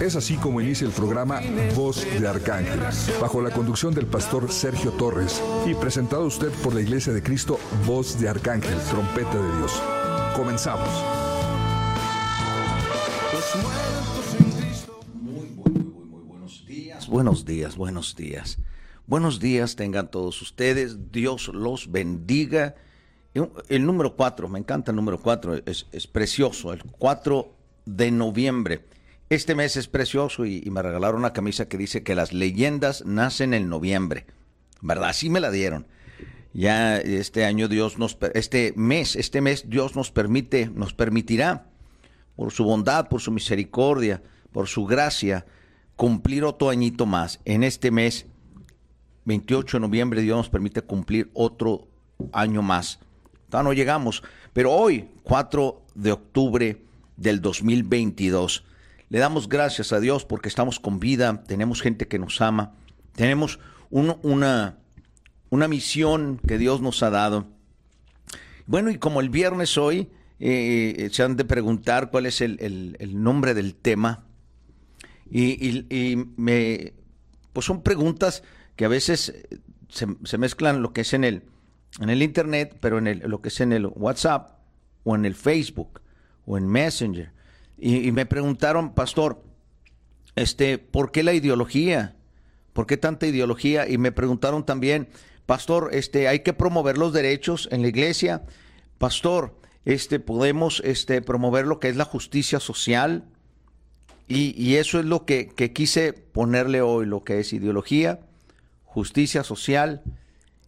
Es así como inicia el programa Voz de Arcángel, bajo la conducción del pastor Sergio Torres y presentado a usted por la Iglesia de Cristo Voz de Arcángel, Trompeta de Dios. Comenzamos. Muy, muy, muy, muy buenos días. Buenos días, buenos días. Buenos días tengan todos ustedes. Dios los bendiga. El número 4, me encanta el número 4, es, es, precioso. El 4 de noviembre. Este mes es precioso y, me regalaron una camisa que dice que las leyendas nacen en noviembre. ¿Verdad? Así me la dieron. Ya este año Dios nos, este mes, este mes Dios nos permite, nos permitirá, por su bondad, por su misericordia, por su gracia, cumplir otro añito más. En este mes, 28 de noviembre, Dios nos permite cumplir otro año más. Todavía no llegamos, pero hoy, 4 de octubre del 2022, le damos gracias a Dios porque estamos con vida, tenemos gente que nos ama, tenemos un, una, una misión que Dios nos ha dado. Bueno, y como el viernes hoy, eh, se han de preguntar cuál es el, el, nombre del tema. Y, y, y, me, pues son preguntas que a veces se, se, mezclan lo que es en el, en el Internet, pero en el, lo que es en el WhatsApp o en el Facebook o en Messenger. Y, me preguntaron, pastor, este, ¿por qué la ideología? ¿Por qué tanta ideología? Y me preguntaron también, pastor, este, hay que promover los derechos en la iglesia. Pastor, este, podemos este, promover lo que es la justicia social. Y, y eso es lo que, que, quise ponerle hoy, lo que es ideología, justicia social.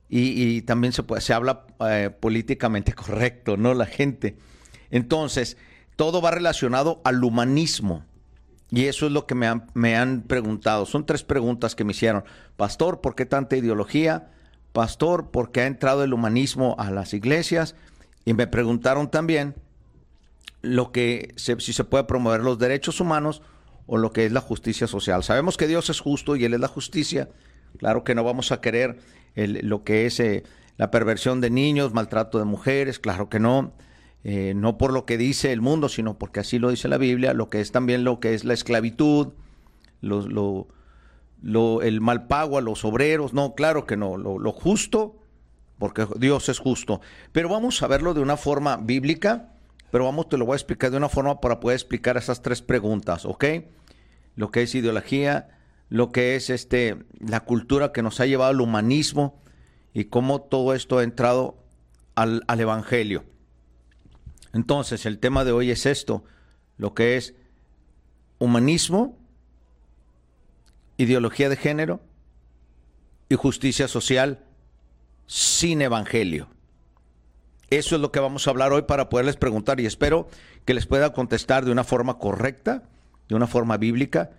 Y, y también se, puede, se habla eh, políticamente correcto, ¿no? La gente. Entonces, todo va relacionado al humanismo. Y eso es lo que me han, me han, preguntado. Son tres preguntas que me hicieron. Pastor, ¿por qué tanta ideología? Pastor, ¿por qué ha entrado el humanismo a las iglesias? Y me preguntaron también lo que se, si se puede promover los derechos humanos o lo que es la justicia social. Sabemos que Dios es justo y Él es la justicia. Claro que no vamos a querer lo que es eh, la perversión de niños, maltrato de mujeres, claro que no. Eh, no por lo que dice el mundo, sino porque así lo dice la Biblia, lo que es también lo que es la esclavitud, el mal pago a los obreros, no, claro que no, lo, justo, porque Dios es justo. Pero vamos a verlo de una forma bíblica, pero vamos, te lo voy a explicar de una forma para poder explicar esas tres preguntas, ¿ok? Lo que es ideología, lo que es este, la cultura que nos ha llevado al humanismo y cómo todo esto ha entrado al, al Evangelio. Entonces, el tema de hoy es esto, lo que es humanismo, ideología de género y justicia social sin evangelio. Eso es lo que vamos a hablar hoy para poderles preguntar y espero que les pueda contestar de una forma correcta, de una forma bíblica,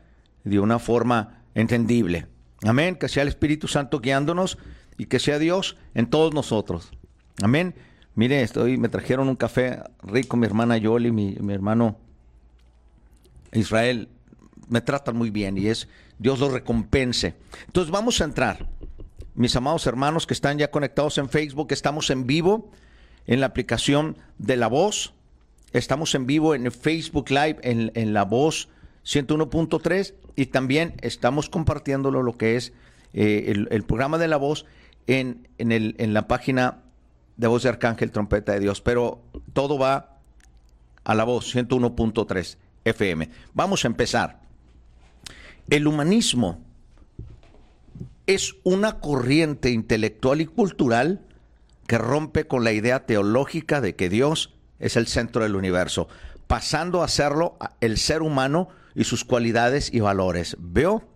de una forma entendible. Amén, que sea el Espíritu Santo guiándonos y que sea Dios en todos nosotros. Amén. Mire, estoy, me trajeron un café rico, mi hermana Yoli, mi, mi hermano Israel, me tratan muy bien y es Dios los recompense. Entonces vamos a entrar. Mis amados hermanos que están ya conectados en Facebook, estamos en vivo en la aplicación de La Voz. Estamos en vivo en Facebook Live en, en La Voz 101.3 y también estamos compartiéndolo lo que es eh, el, el, programa de La Voz en, en, el, en la página de voz de Arcángel, trompeta de Dios, pero todo va a la voz 101.3 FM. Vamos a empezar. El humanismo es una corriente intelectual y cultural que rompe con la idea teológica de que Dios es el centro del universo, pasando a serlo el ser humano y sus cualidades y valores. ¿Veo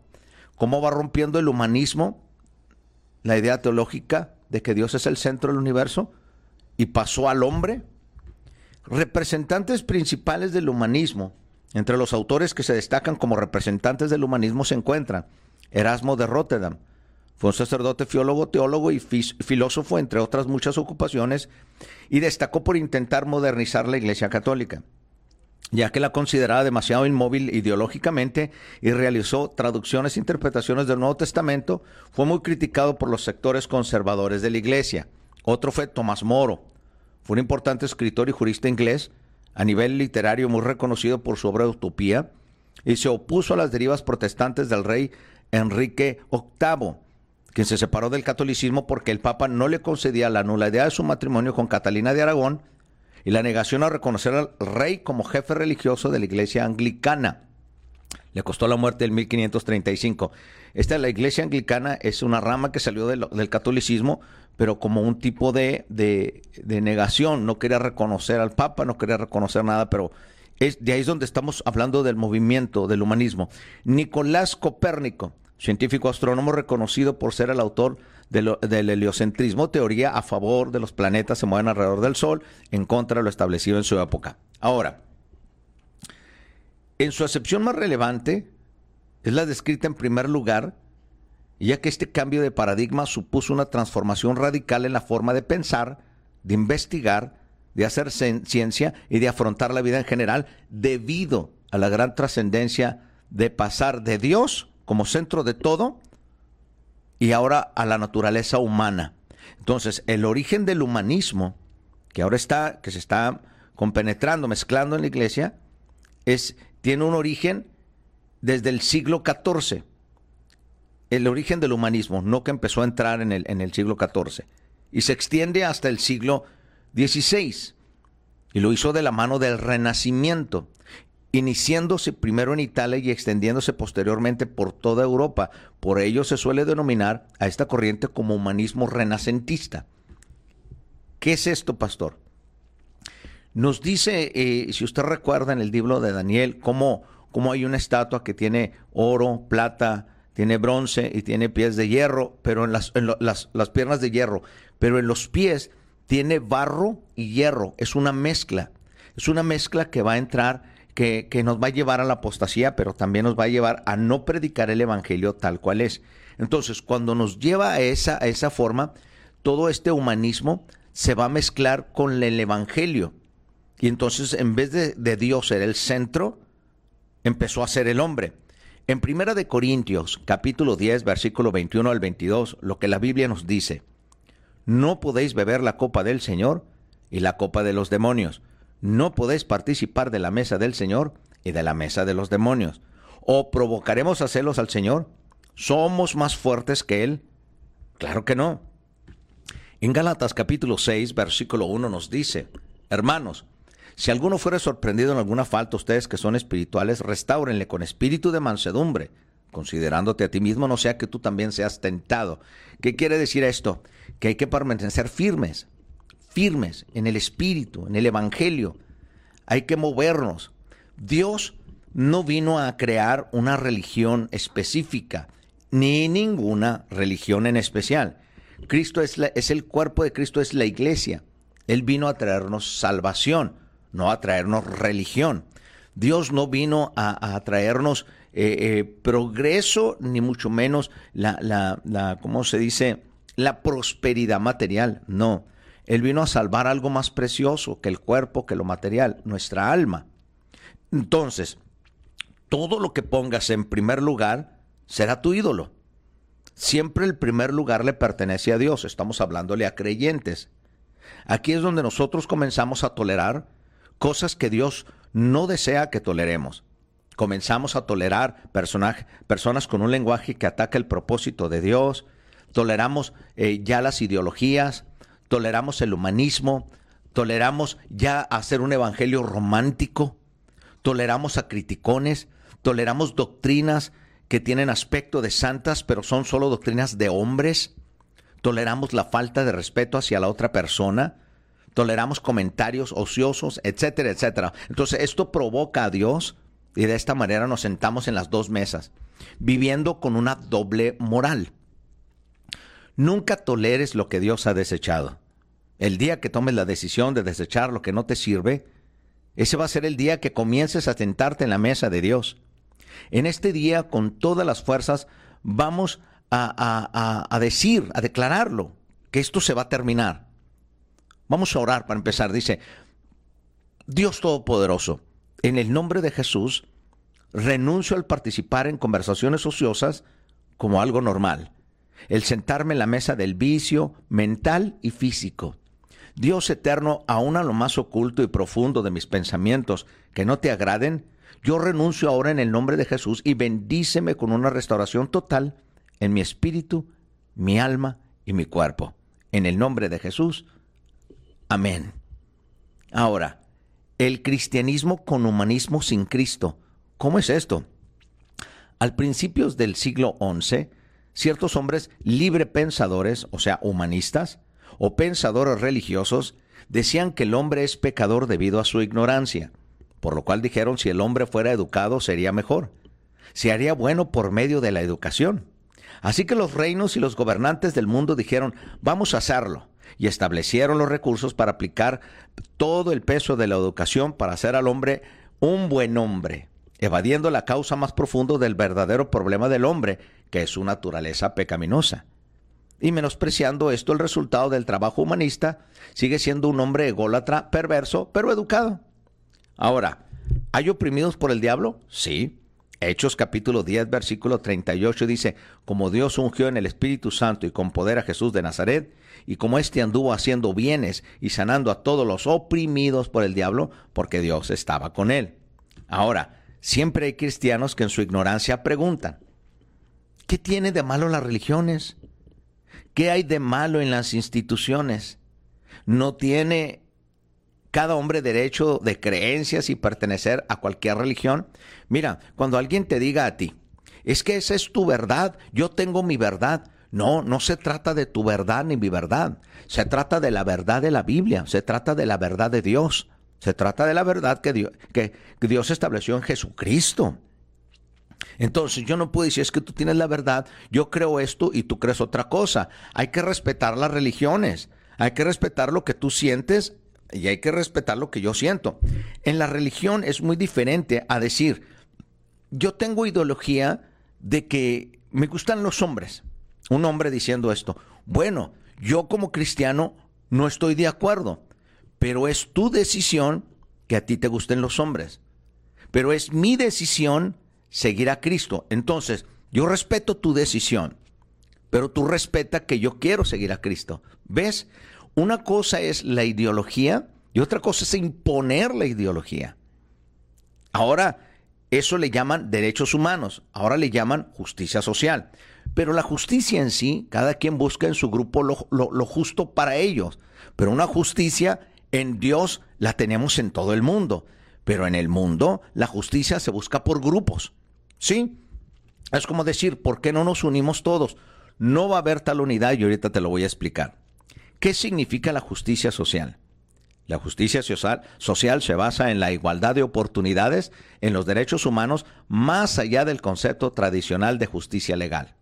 cómo va rompiendo el humanismo la idea teológica de que Dios es el centro del universo y pasó al hombre? Representantes principales del humanismo. Entre los autores que se destacan como representantes del humanismo se encuentran Erasmo de Rotterdam, fue un sacerdote, teólogo, teólogo y filósofo, entre otras muchas ocupaciones, y destacó por intentar modernizar la Iglesia Católica, ya que la consideraba demasiado inmóvil ideológicamente y realizó traducciones e interpretaciones del Nuevo Testamento, fue muy criticado por los sectores conservadores de la Iglesia. Otro fue Tomás Moro, fue un importante escritor y jurista inglés, a nivel literario muy reconocido por su obra Utopía, y se opuso a las derivas protestantes del rey Enrique VIII quien se separó del catolicismo porque el Papa no le concedía la nulidad de su matrimonio con Catalina de Aragón y la negación a reconocer al rey como jefe religioso de la iglesia anglicana. Le costó la muerte en 1535. Esta la iglesia anglicana es una rama que salió del, catolicismo, pero como un tipo de, de, negación. No quería reconocer al Papa, no quería reconocer nada, pero es, de ahí es donde estamos hablando del movimiento, del humanismo. Nicolás Copérnico científico astrónomo reconocido por ser el autor del heliocentrismo, teoría a favor de los planetas se mueven alrededor del Sol, en contra de lo establecido en su época. Ahora, en su acepción más relevante es la descrita en primer lugar, ya que este cambio de paradigma supuso una transformación radical en la forma de pensar, de investigar, de hacer ciencia y de afrontar la vida en general, debido a la gran trascendencia de pasar de Dios como centro de todo y ahora a la naturaleza humana. Entonces, el origen del humanismo, que ahora está, que se está compenetrando, mezclando en la iglesia, es, tiene un origen desde el siglo XIV. El origen del humanismo, no que empezó a entrar en el, en el siglo XIV. Y se extiende hasta el siglo XVI. Y lo hizo de la mano del Renacimiento iniciándose primero en Italia y extendiéndose posteriormente por toda Europa. Por ello se suele denominar a esta corriente como humanismo renacentista. ¿Qué es esto, pastor? Nos dice, eh, si usted recuerda en el libro de Daniel, cómo, cómo hay una estatua que tiene oro, plata, tiene bronce y tiene pies de hierro, pero en las, las, las piernas de hierro, pero en los pies tiene barro y hierro. Es una mezcla. Es una mezcla que va a entrar que, nos va a llevar a la apostasía, pero también nos va a llevar a no predicar el Evangelio tal cual es. Entonces, cuando nos lleva a esa, a esa forma, todo este humanismo se va a mezclar con el Evangelio. Y entonces, en vez de, de Dios ser el centro, empezó a ser el hombre. En Primera de Corintios, capítulo 10, versículo 21 al 22, lo que la Biblia nos dice, no podéis beber la copa del Señor y la copa de los demonios no podéis participar de la mesa del Señor y de la mesa de los demonios. ¿O provocaremos a celos al Señor? ¿Somos más fuertes que Él? Claro que no. En Gálatas capítulo 6, versículo 1 nos dice, Hermanos, si alguno fuere sorprendido en alguna falta, ustedes que son espirituales, restáurenle con espíritu de mansedumbre, considerándote a ti mismo, no sea que tú también seas tentado. ¿Qué quiere decir esto? Que hay que permanecer firmes, firmes en el Espíritu, en el Evangelio. Hay que movernos. Dios no vino a crear una religión específica, ni ninguna religión en especial. Cristo es, es el cuerpo de Cristo, es la iglesia. Él vino a traernos salvación, no a traernos religión. Dios no vino a, traernos eh, eh, progreso, ni mucho menos la, la, la, ¿cómo se dice? La prosperidad material. No. Él vino a salvar algo más precioso que el cuerpo, que lo material, nuestra alma. Entonces, todo lo que pongas en primer lugar será tu ídolo. Siempre el primer lugar le pertenece a Dios. Estamos hablándole a creyentes. Aquí es donde nosotros comenzamos a tolerar cosas que Dios no desea que toleremos. Comenzamos a tolerar personas con un lenguaje que ataca el propósito de Dios. Toleramos eh, ya las ideologías, toleramos el humanismo, toleramos ya hacer un evangelio romántico, toleramos a criticones, toleramos doctrinas que tienen aspecto de santas, pero son solo doctrinas de hombres, toleramos la falta de respeto hacia la otra persona, toleramos comentarios ociosos, etcétera, etcétera. Entonces esto provoca a Dios y de esta manera nos sentamos en las dos mesas, viviendo con una doble moral. Nunca toleres lo que Dios ha desechado. El día que tomes la decisión de desechar lo que no te sirve, Ese va a ser el día que comiences a sentarte en la mesa de Dios. En este día, con todas las fuerzas, vamos a, a, decir, a declararlo, que esto se va a terminar. Vamos a orar para empezar. Dice, Dios Todopoderoso, en el nombre de Jesús, renuncio al participar en conversaciones ociosas como algo normal, el sentarme en la mesa del vicio mental y físico. Dios eterno, aún a lo más oculto y profundo de mis pensamientos que no te agraden, yo renuncio ahora en el nombre de Jesús y bendíceme con una restauración total en mi espíritu, mi alma y mi cuerpo. En el nombre de Jesús. Amén. Ahora, el cristianismo con humanismo sin Cristo. ¿Cómo es esto? Al principios del siglo XI, ciertos hombres libre pensadores, o sea, humanistas, o pensadores religiosos, decían que el hombre es pecador debido a su ignorancia, por lo cual dijeron si el hombre fuera educado sería mejor, se haría bueno por medio de la educación. Así que los reinos y los gobernantes del mundo dijeron, vamos a hacerlo, y establecieron los recursos para aplicar todo el peso de la educación para hacer al hombre un buen hombre, evadiendo la causa más profunda del verdadero problema del hombre, que es su naturaleza pecaminosa. Y menospreciando esto, el resultado del trabajo humanista sigue siendo un hombre ególatra, perverso, pero educado. Ahora, ¿hay oprimidos por el diablo? Sí. Hechos capítulo 10, versículo 38 dice, como Dios ungió en el Espíritu Santo y con poder a Jesús de Nazaret, y como éste anduvo haciendo bienes y sanando a todos los oprimidos por el diablo, porque Dios estaba con él. Ahora, siempre hay cristianos que en su ignorancia preguntan, ¿qué tiene de malo las religiones? ¿Qué hay de malo en las instituciones? ¿No tiene cada hombre derecho de creencias y pertenecer a cualquier religión. Mira, cuando alguien te diga a ti, es que esa es tu verdad, yo tengo mi verdad. No, no se trata de tu verdad ni mi verdad. Se trata de la verdad de la Biblia, se trata de la verdad de Dios, se trata de la verdad que Dios, que, Dios estableció en Jesucristo. Entonces yo no puedo decir es que tú tienes la verdad, yo creo esto y tú crees otra cosa. Hay que respetar las religiones, hay que respetar lo que tú sientes y hay que respetar lo que yo siento. En la religión es muy diferente a decir, yo tengo ideología de que me gustan los hombres. Un hombre diciendo esto, bueno, yo como cristiano no estoy de acuerdo, pero es tu decisión que a ti te gusten los hombres. Pero es mi decisión seguir a Cristo. Entonces, yo respeto tu decisión, pero tú respeta que yo quiero seguir a Cristo. ¿Ves? Una cosa es la ideología y otra cosa es imponer la ideología. Ahora, eso le llaman derechos humanos, ahora le llaman justicia social. Pero la justicia en sí, cada quien busca en su grupo lo, justo para ellos. Pero una justicia en Dios la tenemos en todo el mundo. Pero en el mundo la justicia se busca por grupos. ¿Sí? Es como decir, ¿por qué no nos unimos todos? No va a haber tal unidad y ahorita te lo voy a explicar. ¿Qué significa la justicia social? La justicia social, social, se basa en la igualdad de oportunidades en los derechos humanos más allá del concepto tradicional de justicia legal.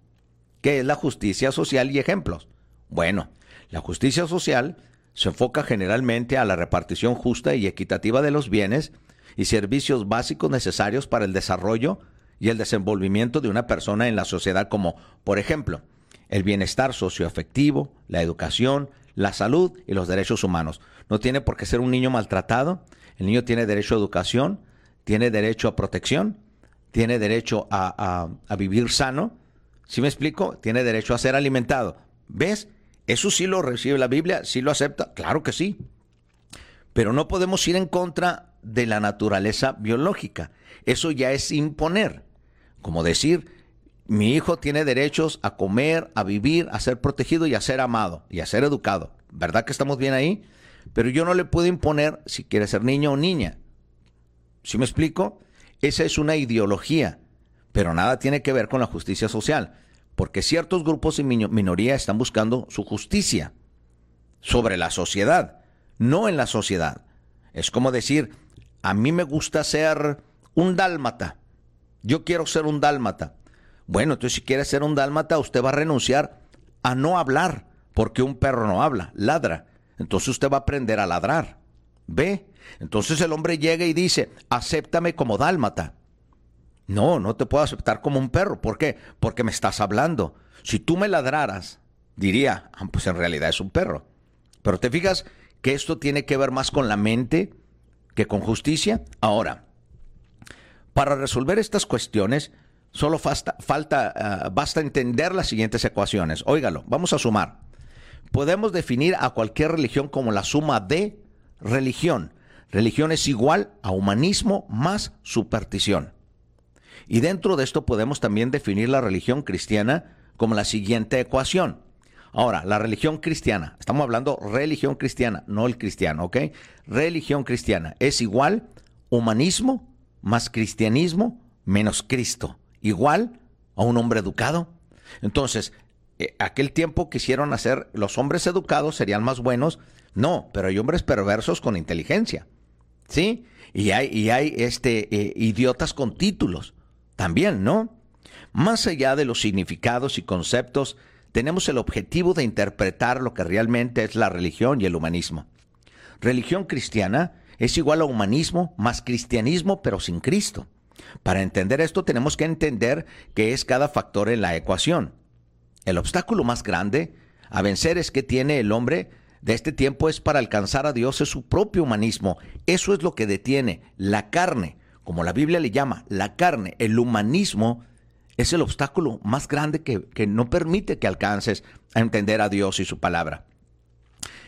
¿Qué es la justicia social y ejemplos? Bueno, la justicia social se enfoca generalmente a la repartición justa y equitativa de los bienes y servicios básicos necesarios para el desarrollo y el desenvolvimiento de una persona en la sociedad como, por ejemplo, el bienestar socioafectivo, la educación, la salud y los derechos humanos. No tiene por qué ser un niño maltratado. El niño tiene derecho a educación, tiene derecho a protección, tiene derecho a, vivir sano. ¿Sí me explico? Tiene derecho a ser alimentado. ¿Ves? Eso sí lo recibe la Biblia, sí lo acepta. Claro que sí. Pero no podemos ir en contra de la naturaleza biológica. Eso ya es imponer. Como decir, mi hijo tiene derechos a comer, a vivir, a ser protegido y a ser amado y a ser educado. ¿Verdad que estamos bien ahí? Pero yo no le puedo imponer si quiere ser niño o niña. ¿Sí me explico? Esa es una ideología, pero nada tiene que ver con la justicia social, porque ciertos grupos y minoría están buscando su justicia sobre la sociedad, no en la sociedad. Es como decir, a mí me gusta ser un dálmata. Yo quiero ser un dálmata. Bueno, entonces si quiere ser un dálmata, usted va a renunciar a no hablar, porque un perro no habla, ladra. Entonces usted va a aprender a ladrar. ¿Ve? Entonces el hombre llega y dice, acéptame como dálmata. No, no te puedo aceptar como un perro. ¿Por qué? Porque me estás hablando. Si tú me ladraras, diría, ah, pues en realidad es un perro. Pero te fijas que esto tiene que ver más con la mente que con justicia. Ahora, para resolver estas cuestiones, solo falta, ah, basta entender las siguientes ecuaciones. Óigalo, vamos a sumar. Podemos definir a cualquier religión como la suma de religión. Religión es igual a humanismo más superstición. Y dentro de esto podemos también definir la religión cristiana como la siguiente ecuación. Ahora, la religión cristiana, estamos hablando religión cristiana, no el cristiano, ¿ok? Religión cristiana es igual humanismo más cristianismo menos Cristo, igual a un hombre educado. Entonces, eh, aquel tiempo quisieron hacer los hombres educados serían más buenos, no, pero hay hombres perversos con inteligencia, ¿sí? Y hay, y hay este, eh, idiotas con títulos también, ¿no? Más allá de los significados y conceptos, tenemos el objetivo de interpretar lo que realmente es la religión y el humanismo. Religión cristiana es igual a humanismo más cristianismo, pero sin Cristo. Para entender esto tenemos que entender qué es cada factor en la ecuación. El obstáculo más grande a vencer es que tiene el hombre de este tiempo es para alcanzar a Dios es su propio humanismo. Eso es lo que detiene la carne como la Biblia le llama, la carne, el humanismo, es el obstáculo más grande que, que no permite que alcances a entender a Dios y su palabra.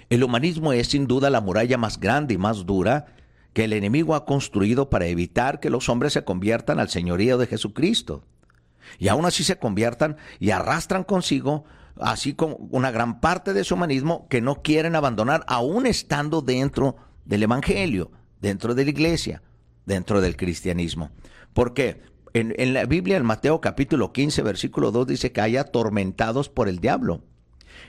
El humanismo es sin duda la muralla más grande y más dura que el enemigo ha construido para evitar que los hombres se conviertan al señorío de Jesucristo. Y aún así se conviertan y arrastran consigo así como una gran parte de su humanismo que no quieren abandonar aún estando dentro del Evangelio, dentro de la iglesia dentro del cristianismo. ¿Por qué? En, la Biblia, en Mateo capítulo 15, versículo 2, dice que hay atormentados por el diablo.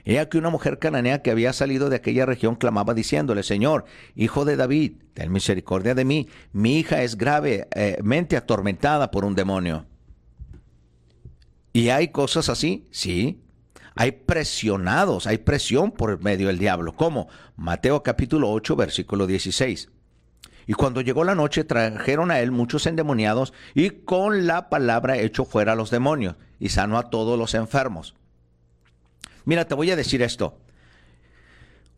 He aquí una mujer cananea que había salido de aquella región clamaba diciéndole, Señor, hijo de David, ten misericordia de mí, mi hija es gravemente atormentada por un demonio. ¿Y hay cosas así? Sí. Hay presionados, hay presión por medio del diablo. ¿Cómo? Mateo capítulo 8, versículo 16. Y cuando llegó la noche trajeron a él muchos endemoniados y con la palabra echó fuera a los demonios y sanó a todos los enfermos. Mira, te voy a decir esto.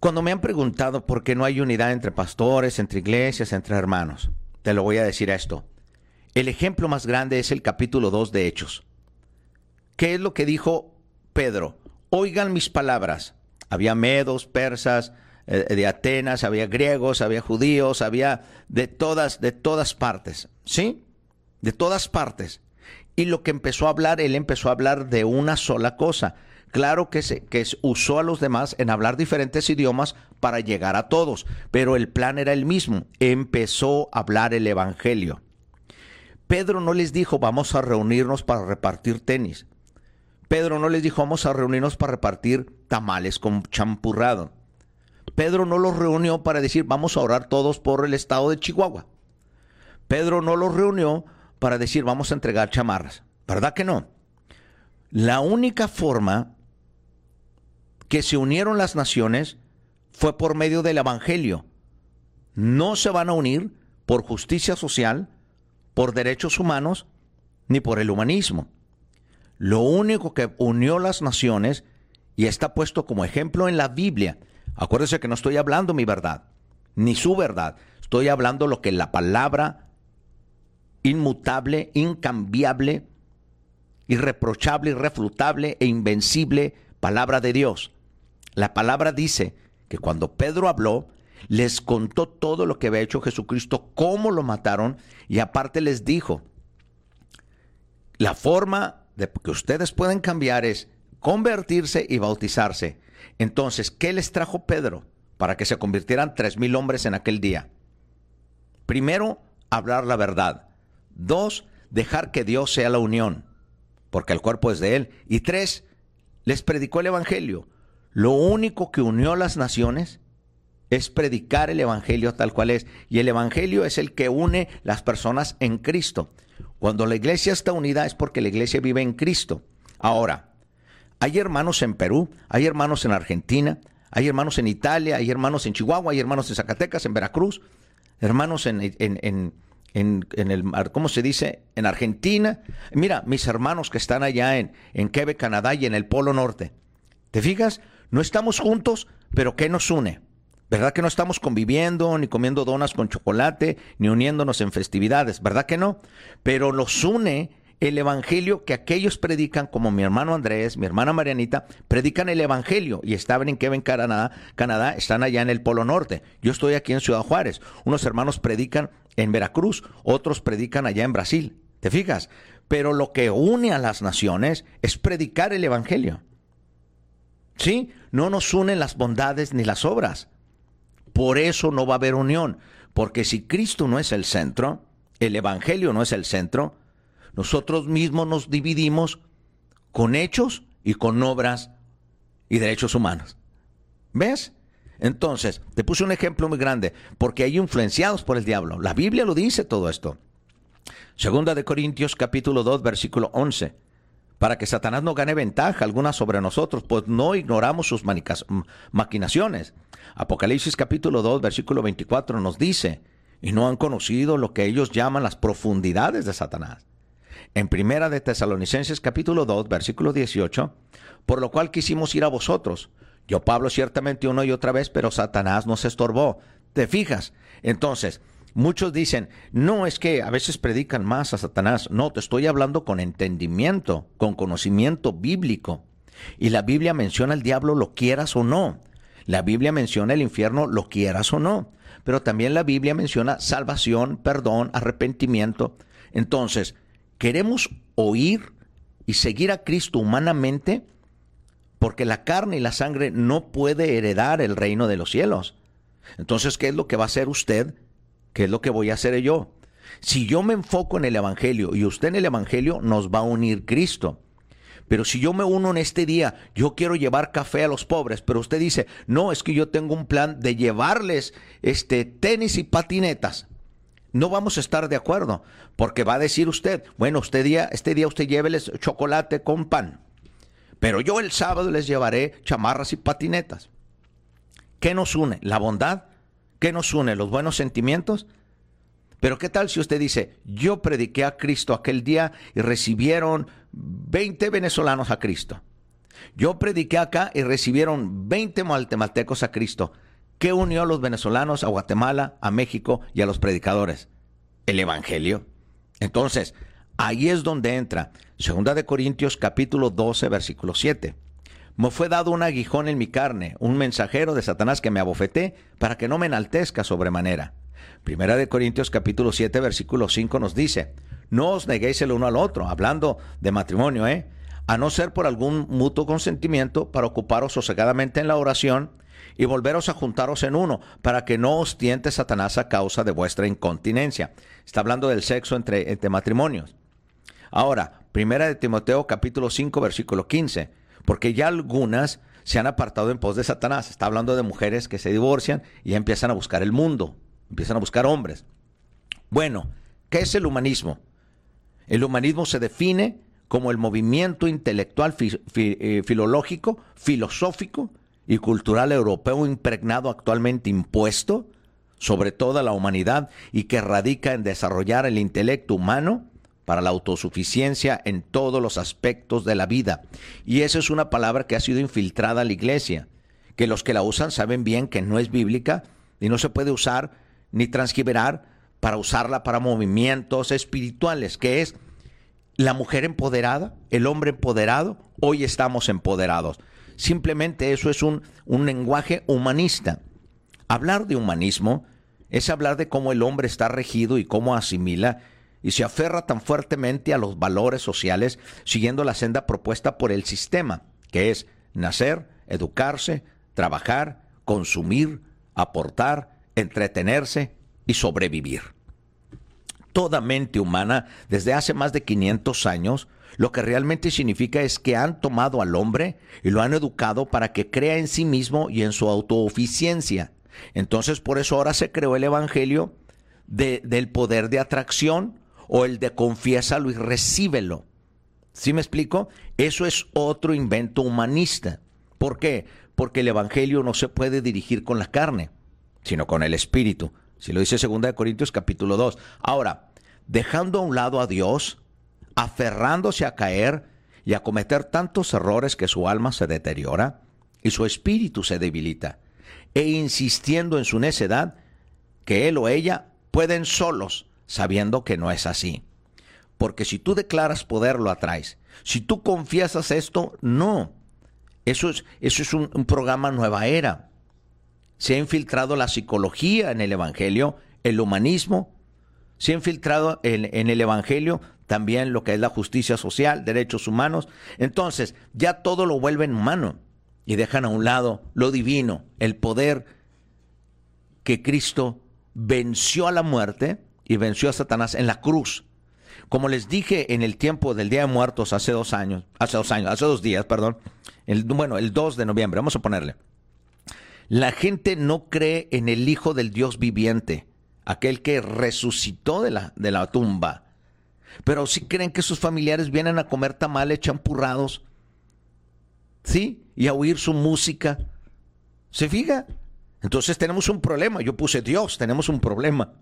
Cuando me han preguntado por qué no hay unidad entre pastores, entre iglesias, entre hermanos, te lo voy a decir esto. El ejemplo más grande es el capítulo 2 de Hechos. ¿Qué es lo que dijo Pedro? Oigan mis palabras. Había medos, persas, eh, de Atenas, había griegos, había judíos, había de todas, de todas partes, ¿sí? De todas partes. Y lo que empezó a hablar, él empezó a hablar de una sola cosa. Claro que, se, usó a los demás en hablar diferentes idiomas para llegar a todos, pero el plan era el mismo. Empezó a hablar el Evangelio. Pedro no les dijo vamos a reunirnos para repartir tenis. Pedro no les dijo vamos a reunirnos para repartir tamales con champurrado. Pedro no los reunió para decir vamos a orar todos por el estado de Chihuahua. Pedro no los reunió para decir vamos a entregar chamarras. ¿Verdad que no? La única forma que se unieron las naciones fue por medio del Evangelio. No se van a unir por justicia social, por derechos humanos, ni por el humanismo. Lo único que unió las naciones, y está puesto como ejemplo en la Biblia, Acuérdese que no estoy hablando mi verdad, ni su verdad. Estoy hablando lo que la palabra inmutable, incambiable, irreprochable, irrefutable e invencible palabra de Dios. La palabra dice que cuando Pedro habló, les contó todo lo que había hecho Jesucristo, cómo lo mataron, y aparte les dijo, la forma de que ustedes pueden cambiar es convertirse y bautizarse. Entonces, ¿qué les trajo Pedro para que se convirtieran tres mil hombres en aquel día? Primero, hablar la verdad. Dos, dejar que Dios sea la unión, porque el cuerpo es de Él. Y tres, les predicó el Evangelio. Lo único que unió las naciones es predicar el Evangelio tal cual es. Y el Evangelio es el que une las personas en Cristo. Cuando la iglesia está unida es porque la iglesia vive en Cristo. Ahora, hay hermanos en Perú, hay hermanos en Argentina, hay hermanos en Italia, hay hermanos en Chihuahua, hay hermanos en Zacatecas, en Veracruz, hermanos en, en, en, el, ¿cómo se dice? En Argentina. Mira, mis hermanos que están allá en, en Quebec, Canadá y en el Polo Norte. ¿Te fijas? No estamos juntos, pero ¿qué nos une? ¿Verdad que no estamos conviviendo, ni comiendo donas con chocolate, ni uniéndonos en festividades? ¿Verdad que no? Pero nos une el evangelio que aquellos predican, como mi hermano Andrés, mi hermana Marianita, predican el evangelio y estaban en Kevin, Canadá, Canadá, están allá en el Polo Norte. Yo estoy aquí en Ciudad Juárez. Unos hermanos predican en Veracruz, otros predican allá en Brasil. ¿Te fijas? Pero lo que une a las naciones es predicar el evangelio. ¿Sí? No nos unen las bondades ni las obras. Por eso no va a haber unión. Porque si Cristo no es el centro, el evangelio no es el centro, nosotros mismos nos dividimos con hechos y con obras y derechos humanos. ¿Ves? Entonces, te puse un ejemplo muy grande, porque hay influenciados por el diablo. La Biblia lo dice todo esto. Segunda de Corintios capítulo 2 versículo 11. Para que Satanás no gane ventaja alguna sobre nosotros, pues no ignoramos sus maquinaciones. Apocalipsis capítulo 2 versículo 24 nos dice, y no han conocido lo que ellos llaman las profundidades de Satanás en Primera de Tesalonicenses capítulo 2, versículo 18, por lo cual quisimos ir a vosotros. Yo, Pablo, ciertamente una y otra vez, pero Satanás nos estorbó. ¿Te fijas? Entonces, muchos dicen, no es que a veces predican más a Satanás. No, te estoy hablando con entendimiento, con conocimiento bíblico. Y la Biblia menciona al diablo lo quieras o no. La Biblia menciona el infierno lo quieras o no. Pero también la Biblia menciona salvación, perdón, arrepentimiento. Entonces, queremos oír y seguir a Cristo humanamente porque la carne y la sangre no puede heredar el reino de los cielos. Entonces, ¿qué es lo que va a hacer usted? ¿Qué es lo que voy a hacer yo? Si yo me enfoco en el Evangelio y usted en el Evangelio, nos va a unir Cristo. Pero si yo me uno en este día, yo quiero llevar café a los pobres, pero usted dice, no, es que yo tengo un plan de llevarles este tenis y patinetas no vamos a estar de acuerdo, porque va a decir usted, bueno, este día, este día usted lléveles chocolate con pan, pero yo el sábado les llevaré chamarras y patinetas. ¿Qué nos une? ¿La bondad? ¿Qué nos une? ¿Los buenos sentimientos? Pero ¿qué tal si usted dice, yo prediqué a Cristo aquel día y recibieron 20 venezolanos a Cristo? Yo prediqué acá y recibieron 20 maltemaltecos a Cristo. ¿Qué unió a los venezolanos, a Guatemala, a México y a los predicadores? El Evangelio. Entonces, ahí es donde entra. Segunda de Corintios capítulo 12, versículo 7. Me fue dado un aguijón en mi carne, un mensajero de Satanás que me abofeté para que no me enaltezca sobremanera. Primera de Corintios capítulo 7, versículo 5 nos dice, no os neguéis el uno al otro, hablando de matrimonio, ¿eh? A no ser por algún mutuo consentimiento para ocuparos sosegadamente en la oración y volveros a juntaros en uno, para que no os tiente Satanás a causa de vuestra incontinencia. Está hablando del sexo entre, matrimonios. Ahora, primera de Timoteo capítulo 5 versículo 15, porque ya algunas se han apartado en pos de Satanás. Está hablando de mujeres que se divorcian y empiezan a buscar el mundo, empiezan a buscar hombres. Bueno, ¿qué es el humanismo? El humanismo se define como el movimiento intelectual, eh, filológico, filosófico, y cultural europeo impregnado actualmente impuesto sobre toda la humanidad y que radica en desarrollar el intelecto humano para la autosuficiencia en todos los aspectos de la vida. Y esa es una palabra que ha sido infiltrada a la iglesia, que los que la usan saben bien que no es bíblica y no se puede usar ni transgiberar para usarla para movimientos espirituales, que es la mujer empoderada, el hombre empoderado, hoy estamos empoderados. Simplemente eso es un, un lenguaje humanista. Hablar de humanismo es hablar de cómo el hombre está regido y cómo asimila y se aferra tan fuertemente a los valores sociales siguiendo la senda propuesta por el sistema, que es nacer, educarse, trabajar, consumir, aportar, entretenerse y sobrevivir. Toda mente humana, desde hace más de 500 años, lo que realmente significa es que han tomado al hombre y lo han educado para que crea en sí mismo y en su autooficiencia. Entonces por eso ahora se creó el Evangelio del poder de atracción o el de confiésalo y recíbelo. ¿Sí me explico? Eso es otro invento humanista. ¿Por qué? Porque el Evangelio no se puede dirigir con la carne, sino con el Espíritu. Si lo dice 2 Corintios capítulo 2. Ahora, dejando a un lado a Dios, aferrándose a caer y a cometer tantos errores que su alma se deteriora y su espíritu se debilita, e insistiendo en su necedad, que él o ella pueden solos, sabiendo que no es así. Porque si tú declaras poder, lo atraes. Si tú confiesas esto, no. Eso es, eso es un, programa nueva era. Se ha infiltrado la psicología en el Evangelio, el humanismo. Se ha infiltrado en, en el Evangelio también lo que es la justicia social, derechos humanos. Entonces, ya todo lo vuelven humano y dejan a un lado lo divino, el poder que Cristo venció a la muerte y venció a Satanás en la cruz. Como les dije en el tiempo del Día de Muertos hace dos años, hace dos años, hace dos días, perdón, el, bueno, el 2 de noviembre, vamos a ponerle. La gente no cree en el Hijo del Dios viviente, aquel que resucitó de la, de la tumba. Pero sí creen que sus familiares vienen a comer tamales champurrados, ¿sí? Y a oír su música. ¿Se fija? Entonces tenemos un problema. Yo puse Dios, tenemos un problema.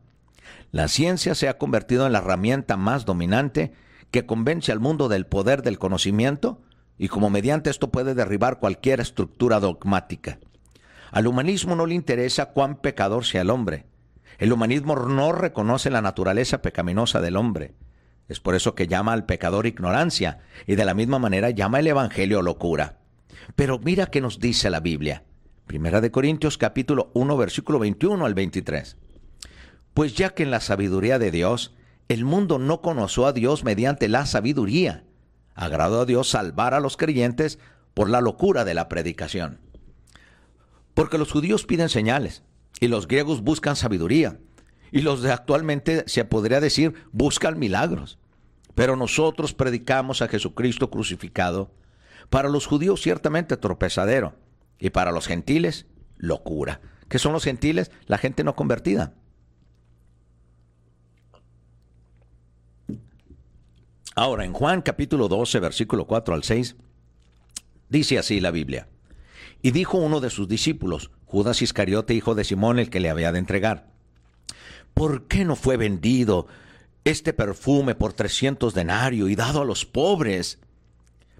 La ciencia se ha convertido en la herramienta más dominante que convence al mundo del poder del conocimiento y como mediante esto puede derribar cualquier estructura dogmática. Al humanismo no le interesa cuán pecador sea el hombre. El humanismo no reconoce la naturaleza pecaminosa del hombre. Es por eso que llama al pecador ignorancia y de la misma manera llama el Evangelio locura. Pero mira qué nos dice la Biblia. Primera de Corintios capítulo 1 versículo 21 al 23. Pues ya que en la sabiduría de Dios el mundo no conoció a Dios mediante la sabiduría, agradó a Dios salvar a los creyentes por la locura de la predicación. Porque los judíos piden señales y los griegos buscan sabiduría y los de actualmente se podría decir buscan milagros. Pero nosotros predicamos a Jesucristo crucificado, para los judíos ciertamente tropezadero y para los gentiles, locura. ¿Qué son los gentiles? La gente no convertida. Ahora, en Juan capítulo 12, versículo 4 al 6, dice así la Biblia. Y dijo uno de sus discípulos, Judas Iscariote, hijo de Simón, el que le había de entregar, ¿por qué no fue vendido este perfume por trescientos denarios y dado a los pobres?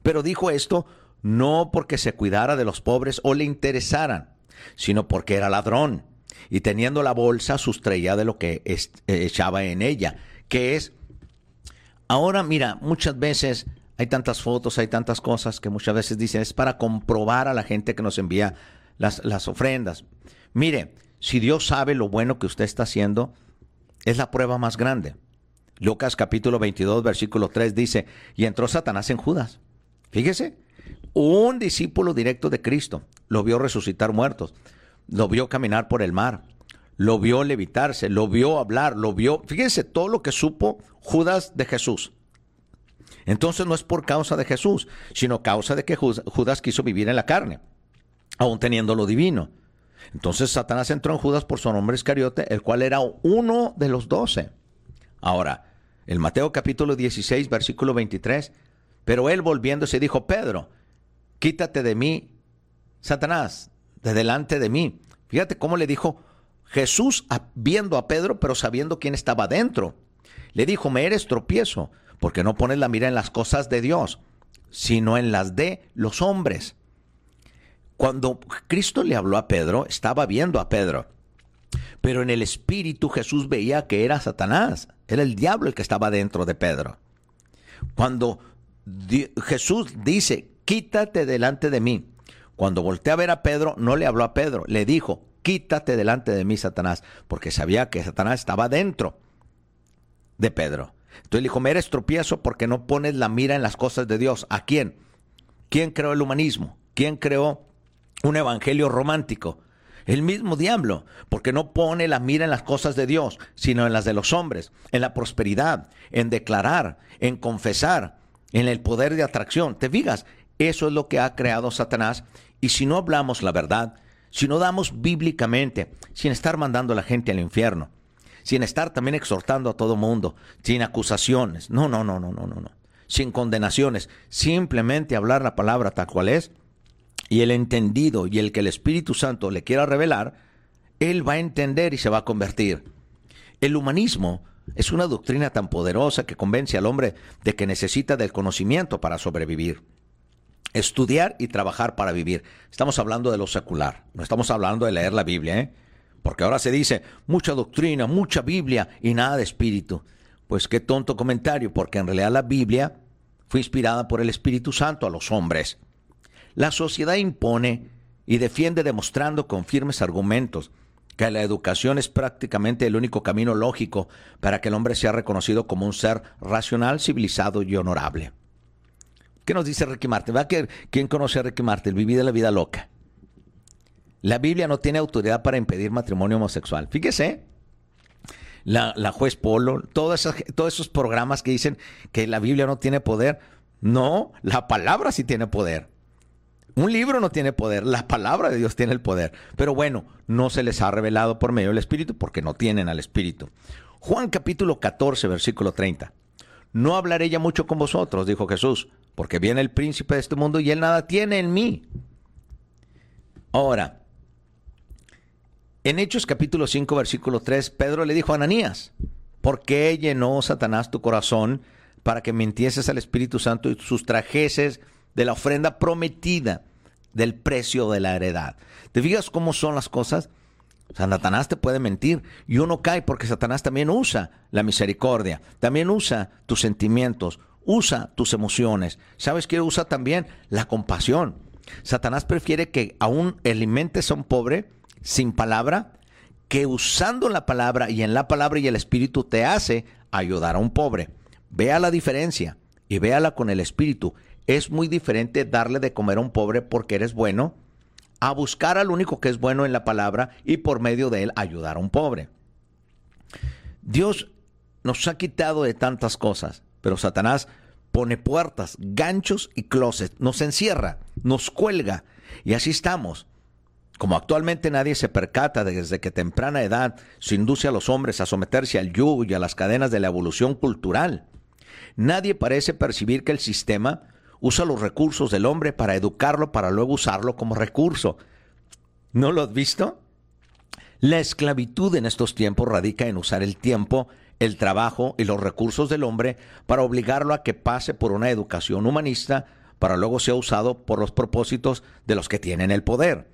Pero dijo esto no porque se cuidara de los pobres o le interesaran, sino porque era ladrón y teniendo la bolsa sustraía de lo que eh, echaba en ella, que es, ahora mira, muchas veces hay tantas fotos, hay tantas cosas que muchas veces dicen, es para comprobar a la gente que nos envía las, las ofrendas. Mire, si Dios sabe lo bueno que usted está haciendo, es la prueba más grande. Lucas capítulo 22, versículo 3 dice, y entró Satanás en Judas. Fíjese, un discípulo directo de Cristo lo vio resucitar muertos, lo vio caminar por el mar, lo vio levitarse, lo vio hablar, lo vio. Fíjense todo lo que supo Judas de Jesús. Entonces no es por causa de Jesús, sino causa de que Judas quiso vivir en la carne, aún teniendo lo divino. Entonces Satanás entró en Judas por su nombre Iscariote, el cual era uno de los doce. Ahora, el Mateo capítulo 16, versículo 23, pero él volviéndose dijo, Pedro, quítate de mí, Satanás, de delante de mí. Fíjate cómo le dijo Jesús viendo a Pedro, pero sabiendo quién estaba dentro. Le dijo, me eres tropiezo, porque no pones la mira en las cosas de Dios, sino en las de los hombres. Cuando Cristo le habló a Pedro, estaba viendo a Pedro. Pero en el espíritu Jesús veía que era Satanás, era el diablo el que estaba dentro de Pedro. Cuando Jesús dice, quítate delante de mí. Cuando volteé a ver a Pedro, no le habló a Pedro, le dijo, quítate delante de mí, Satanás, porque sabía que Satanás estaba dentro de Pedro. Entonces le dijo, me eres tropiezo porque no pones la mira en las cosas de Dios. ¿A quién? ¿Quién creó el humanismo? ¿Quién creó un evangelio romántico? El mismo diablo, porque no pone la mira en las cosas de Dios, sino en las de los hombres, en la prosperidad, en declarar, en confesar, en el poder de atracción. ¿Te fijas? Eso es lo que ha creado Satanás. Y si no hablamos la verdad, si no damos bíblicamente, sin estar mandando a la gente al infierno, sin estar también exhortando a todo mundo, sin acusaciones, no, no, no, no, no, no, no, sin condenaciones, simplemente hablar la palabra tal cual es, y el entendido y el que el Espíritu Santo le quiera revelar, él va a entender y se va a convertir. El humanismo es una doctrina tan poderosa que convence al hombre de que necesita del conocimiento para sobrevivir. Estudiar y trabajar para vivir. Estamos hablando de lo secular, no estamos hablando de leer la Biblia, ¿eh? Porque ahora se dice mucha doctrina, mucha Biblia y nada de espíritu. Pues qué tonto comentario, porque en realidad la Biblia fue inspirada por el Espíritu Santo a los hombres. La sociedad impone y defiende demostrando con firmes argumentos que la educación es prácticamente el único camino lógico para que el hombre sea reconocido como un ser racional, civilizado y honorable. ¿Qué nos dice Ricky Martin? ¿Va ¿Quién conoce a Ricky Martin? Vivir la vida loca. La Biblia no tiene autoridad para impedir matrimonio homosexual. Fíjese, la, juez Polo, todos esos programas que dicen que la Biblia no tiene poder. No, la palabra sí tiene poder. Un libro no tiene poder, la palabra de Dios tiene el poder. Pero bueno, no se les ha revelado por medio del Espíritu porque no tienen al Espíritu. Juan capítulo 14, versículo 30. No hablaré ya mucho con vosotros, dijo Jesús, porque viene el príncipe de este mundo y él nada tiene en mí. Ahora, en Hechos capítulo 5, versículo 3, Pedro le dijo a Ananías, ¿por qué llenó Satanás tu corazón para que mintieses al Espíritu Santo y sustrajeses de la ofrenda prometida del precio de la heredad? ¿Te fijas cómo son las cosas? Satanás te puede mentir y uno cae porque Satanás también usa la misericordia, también usa tus sentimientos, usa tus emociones. ¿Sabes qué usa también? La compasión. Satanás prefiere que aún alimentes a un pobre sin palabra que usando la palabra y en la palabra y el espíritu te hace ayudar a un pobre. Vea la diferencia y véala con el espíritu. Es muy diferente darle de comer a un pobre porque eres bueno a buscar al único que es bueno en la palabra y por medio de él ayudar a un pobre. Dios nos ha quitado de tantas cosas, pero Satanás pone puertas, ganchos y closets, nos encierra, nos cuelga y así estamos. Como actualmente nadie se percata de desde que temprana edad se induce a los hombres a someterse al yugo y a las cadenas de la evolución cultural, nadie parece percibir que el sistema usa los recursos del hombre para educarlo para luego usarlo como recurso. ¿No lo has visto? La esclavitud en estos tiempos radica en usar el tiempo, el trabajo y los recursos del hombre para obligarlo a que pase por una educación humanista para luego ser usado por los propósitos de los que tienen el poder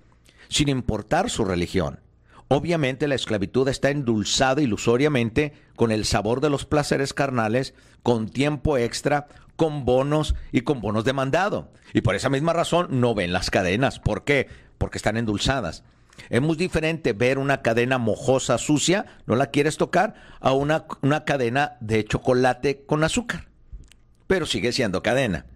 sin importar su religión. Obviamente la esclavitud está endulzada ilusoriamente con el sabor de los placeres carnales, con tiempo extra, con bonos y con bonos de mandado. Y por esa misma razón no ven las cadenas. ¿Por qué? Porque están endulzadas. Es muy diferente ver una cadena mojosa, sucia, no la quieres tocar, a una, una cadena de chocolate con azúcar. Pero sigue siendo cadena.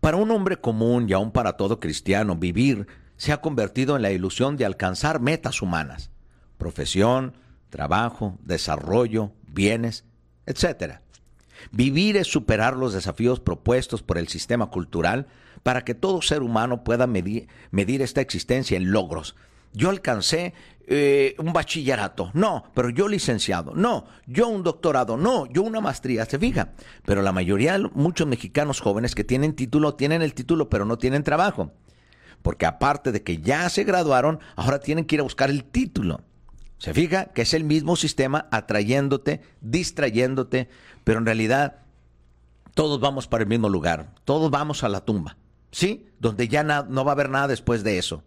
Para un hombre común y aún para todo cristiano, vivir se ha convertido en la ilusión de alcanzar metas humanas, profesión, trabajo, desarrollo, bienes, etc. Vivir es superar los desafíos propuestos por el sistema cultural para que todo ser humano pueda medir, esta existencia en logros. Yo alcancé eh, un bachillerato, no, pero yo licenciado, no, yo un doctorado, no, yo una maestría, se fija. Pero la mayoría, muchos mexicanos jóvenes que tienen título, tienen el título, pero no tienen trabajo porque aparte de que ya se graduaron, ahora tienen que ir a buscar el título. Se fija que es el mismo sistema atrayéndote, distrayéndote, pero en realidad todos vamos para el mismo lugar, todos vamos a la tumba, ¿sí? Donde ya no va a haber nada después de eso.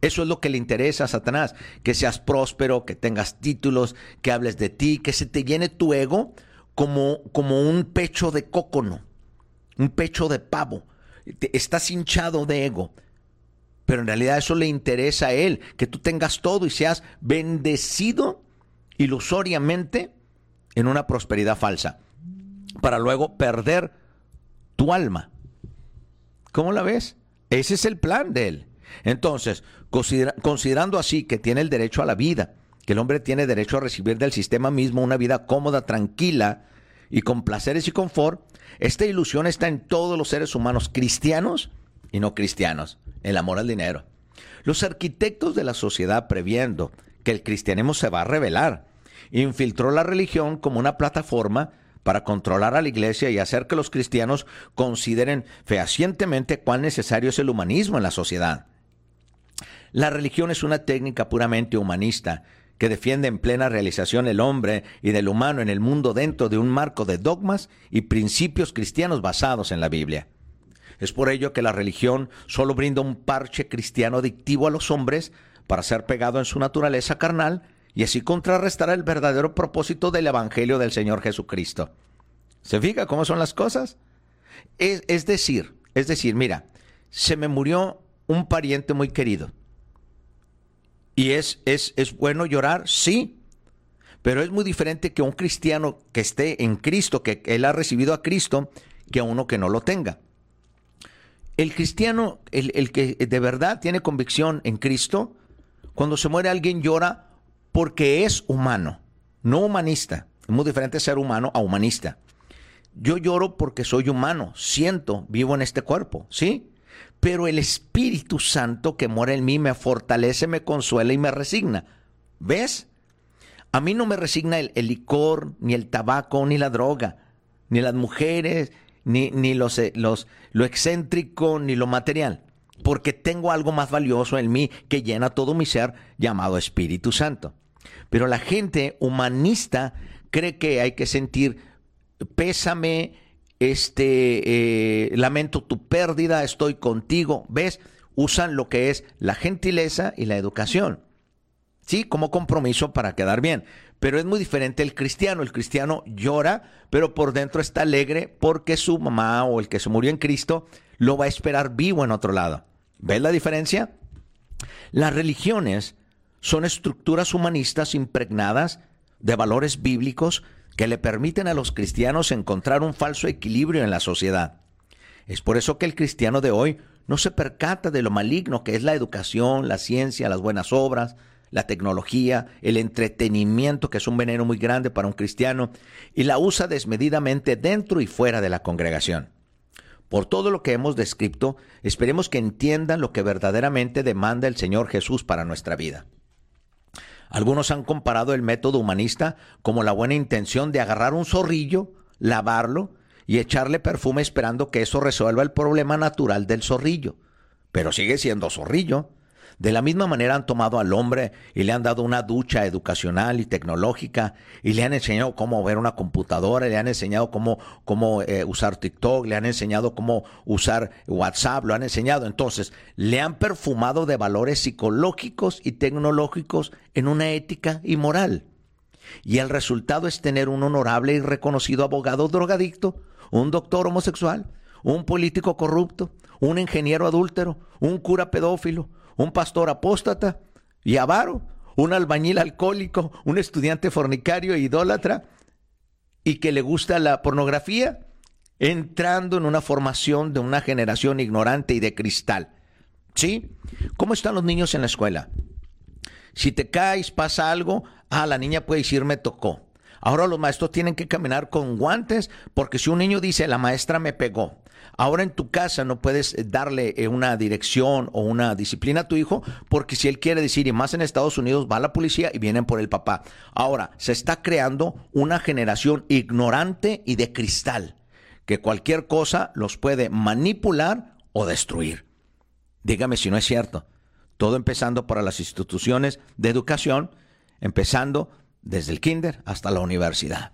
Eso es lo que le interesa a Satanás, que seas próspero, que tengas títulos, que hables de ti, que se te llene tu ego como, como un pecho de cócono, un pecho de pavo. Estás hinchado de ego. Pero en realidad eso le interesa a Él, que tú tengas todo y seas bendecido ilusoriamente en una prosperidad falsa, para luego perder tu alma. ¿Cómo la ves? Ese es el plan de Él. Entonces, considerando así que tiene el derecho a la vida, que el hombre tiene derecho a recibir del sistema mismo una vida cómoda, tranquila y con placeres y confort, esta ilusión está en todos los seres humanos cristianos y no cristianos el amor al dinero. Los arquitectos de la sociedad, previendo que el cristianismo se va a revelar, infiltró la religión como una plataforma para controlar a la iglesia y hacer que los cristianos consideren fehacientemente cuán necesario es el humanismo en la sociedad. La religión es una técnica puramente humanista que defiende en plena realización el hombre y del humano en el mundo dentro de un marco de dogmas y principios cristianos basados en la Biblia. Es por ello que la religión solo brinda un parche cristiano adictivo a los hombres para ser pegado en su naturaleza carnal y así contrarrestar el verdadero propósito del Evangelio del Señor Jesucristo. ¿Se fija cómo son las cosas? Es, es decir, es decir, mira, se me murió un pariente muy querido. ¿Y es, es, es bueno llorar? Sí. Pero es muy diferente que un cristiano que esté en Cristo, que él ha recibido a Cristo, que a uno que no lo tenga. El cristiano, el, el que de verdad tiene convicción en Cristo, cuando se muere alguien llora porque es humano, no humanista. Es muy diferente ser humano a humanista. Yo lloro porque soy humano, siento, vivo en este cuerpo, ¿sí? Pero el Espíritu Santo que mora en mí me fortalece, me consuela y me resigna. ¿Ves? A mí no me resigna el, licor, ni el tabaco, ni la droga, ni las mujeres, ni, ni los, eh, los, lo excéntrico, ni lo material. Porque tengo algo más valioso en mí que llena todo mi ser, llamado Espíritu Santo. Pero la gente humanista cree que hay que sentir pésame, este, eh, lamento tu pérdida, estoy contigo, ¿ves? Usan lo que es la gentileza y la educación, ¿sí? Como compromiso para quedar bien. Pero es muy diferente el cristiano. El cristiano llora, pero por dentro está alegre porque su mamá o el que se murió en Cristo lo va a esperar vivo en otro lado. ¿Ves la diferencia? Las religiones son estructuras humanistas impregnadas de valores bíblicos que le permiten a los cristianos encontrar un falso equilibrio en la sociedad. Es por eso que el cristiano de hoy no se percata de lo maligno que es la educación, la ciencia, las buenas obras, la tecnología, el entretenimiento, que es un veneno muy grande para un cristiano, y la usa desmedidamente dentro y fuera de la congregación. Por todo lo que hemos descrito, esperemos que entiendan lo que verdaderamente demanda el Señor Jesús para nuestra vida. Algunos han comparado el método humanista como la buena intención de agarrar un zorrillo, lavarlo y echarle perfume esperando que eso resuelva el problema natural del zorrillo. Pero sigue siendo zorrillo. De la misma manera han tomado al hombre y le han dado una ducha educacional y tecnológica y le han enseñado cómo ver una computadora, le han enseñado cómo, cómo eh, usar TikTok, le han enseñado cómo usar WhatsApp, lo han enseñado. Entonces, le han perfumado de valores psicológicos y tecnológicos en una ética y moral. Y el resultado es tener un honorable y reconocido abogado drogadicto, un doctor homosexual, un político corrupto, un ingeniero adúltero, un cura pedófilo, un pastor apóstata y avaro, un albañil alcohólico, un estudiante fornicario e idólatra y que le gusta la pornografía, entrando en una formación de una generación ignorante y de cristal. ¿Sí? ¿Cómo están los niños en la escuela? Si te caes, pasa algo, ah, la niña puede decir me tocó. Ahora los maestros tienen que caminar con guantes porque si un niño dice la maestra me pegó, ahora en tu casa no puedes eh, darle eh, una dirección o una disciplina a tu hijo porque si él quiere decir, y más en Estados Unidos, va la policía y vienen por el papá. Ahora, se está creando una generación ignorante y de cristal que cualquier cosa los puede manipular o destruir. Dígame si no es cierto. Todo empezando para las instituciones de educación, empezando desde el kinder hasta la universidad.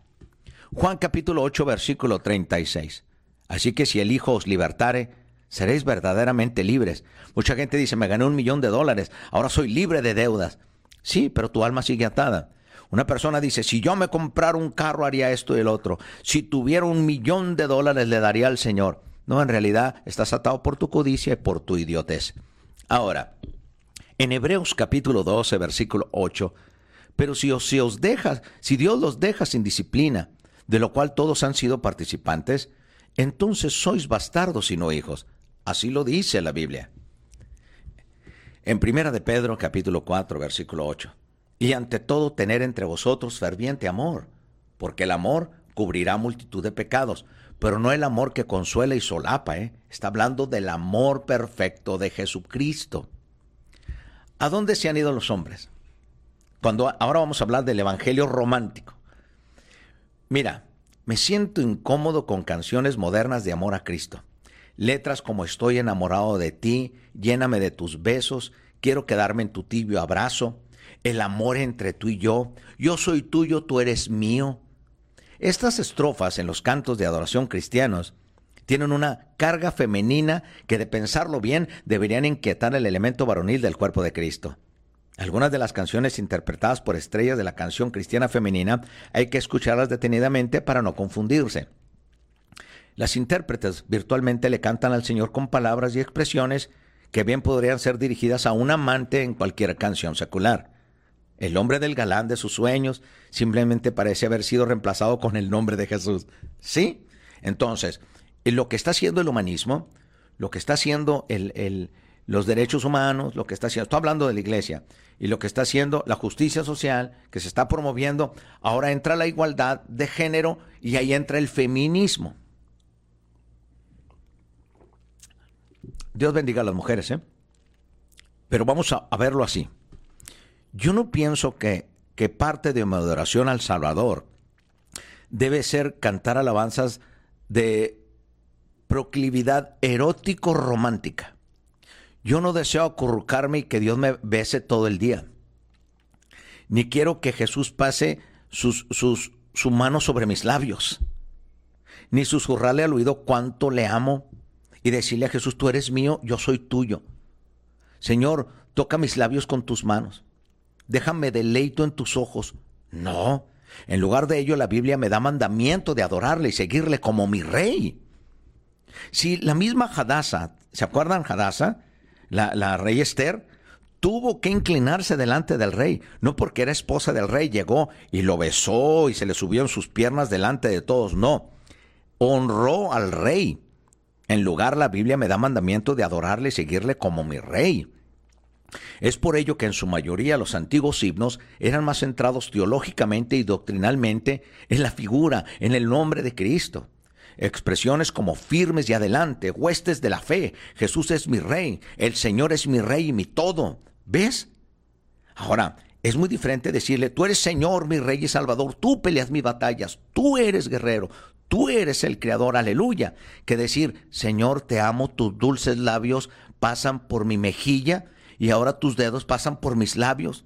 Juan capítulo 8 versículo 36. Así que si el Hijo os libertare, seréis verdaderamente libres. Mucha gente dice, me gané un millón de dólares, ahora soy libre de deudas. Sí, pero tu alma sigue atada. Una persona dice, si yo me comprara un carro haría esto y el otro. Si tuviera un millón de dólares le daría al Señor. No, en realidad estás atado por tu codicia y por tu idiotez. Ahora, en Hebreos capítulo 12, versículo 8, pero si si os deja, si Dios los deja sin disciplina, de lo cual todos han sido participantes, entonces sois bastardos y no hijos. Así lo dice la Biblia. En Primera de Pedro, capítulo 4, versículo 8. Y ante todo tener entre vosotros ferviente amor, porque el amor cubrirá multitud de pecados, pero no el amor que consuela y solapa, ¿eh? está hablando del amor perfecto de Jesucristo. ¿A dónde se han ido los hombres? Cuando ahora vamos a hablar del evangelio romántico. Mira, me siento incómodo con canciones modernas de amor a Cristo. Letras como Estoy enamorado de ti, lléname de tus besos, quiero quedarme en tu tibio abrazo. el amor entre tú y yo, yo soy tuyo, tú eres mío. Estas estrofas en los cantos de adoración cristianos tienen una carga femenina que de pensarlo bien deberían inquietar el elemento varonil del cuerpo de Cristo. Algunas de las canciones interpretadas por estrellas de la canción cristiana femenina hay que escucharlas detenidamente para no confundirse. Las intérpretes virtualmente le cantan al Señor con palabras y expresiones que bien podrían ser dirigidas a un amante en cualquier canción secular. El hombre del galán de sus sueños simplemente parece haber sido reemplazado con el nombre de Jesús. ¿Sí? Entonces, lo que está haciendo el humanismo, lo que está haciendo el, los derechos humanos, lo que está haciendo, estoy hablando de la iglesia, y lo que está haciendo la justicia social, que se está promoviendo, ahora entra la igualdad de género y ahí entra el feminismo. Dios bendiga a las mujeres, ¿eh? Pero vamos a, verlo así. Yo no pienso que, que parte de mi adoración al Salvador debe ser cantar alabanzas de proclividad erótico-romántica. Yo no deseo acurrucarme y que Dios me bese todo el día. Ni quiero que Jesús pase sus, sus, su mano sobre mis labios. Ni susurrarle al oído cuánto le amo y decirle a Jesús, tú eres mío, yo soy tuyo. Señor, toca mis labios con tus manos. Déjame deleito en tus ojos. No, en lugar de ello la Biblia me da mandamiento de adorarle y seguirle como mi rey. Si la misma Hadasa, ¿se acuerdan Hadasa? La, rey Esther, tuvo que inclinarse delante del rey, no porque era esposa del rey, llegó y lo besó y se le subió en sus piernas delante de todos, no, honró al rey en lugar, la Biblia me da mandamiento de adorarle y seguirle como mi rey. Es por ello que en su mayoría los antiguos himnos eran más centrados teológicamente y doctrinalmente en la figura, en el nombre de Cristo. Expresiones como firmes y adelante, huestes de la fe, Jesús es mi rey, el Señor es mi rey y mi todo. ¿Ves? Ahora, es muy diferente decirle, tú eres Señor, mi rey y Salvador, tú peleas mis batallas, tú eres guerrero, Tú eres el creador, aleluya. Que decir, Señor, te amo, tus dulces labios pasan por mi mejilla y ahora tus dedos pasan por mis labios.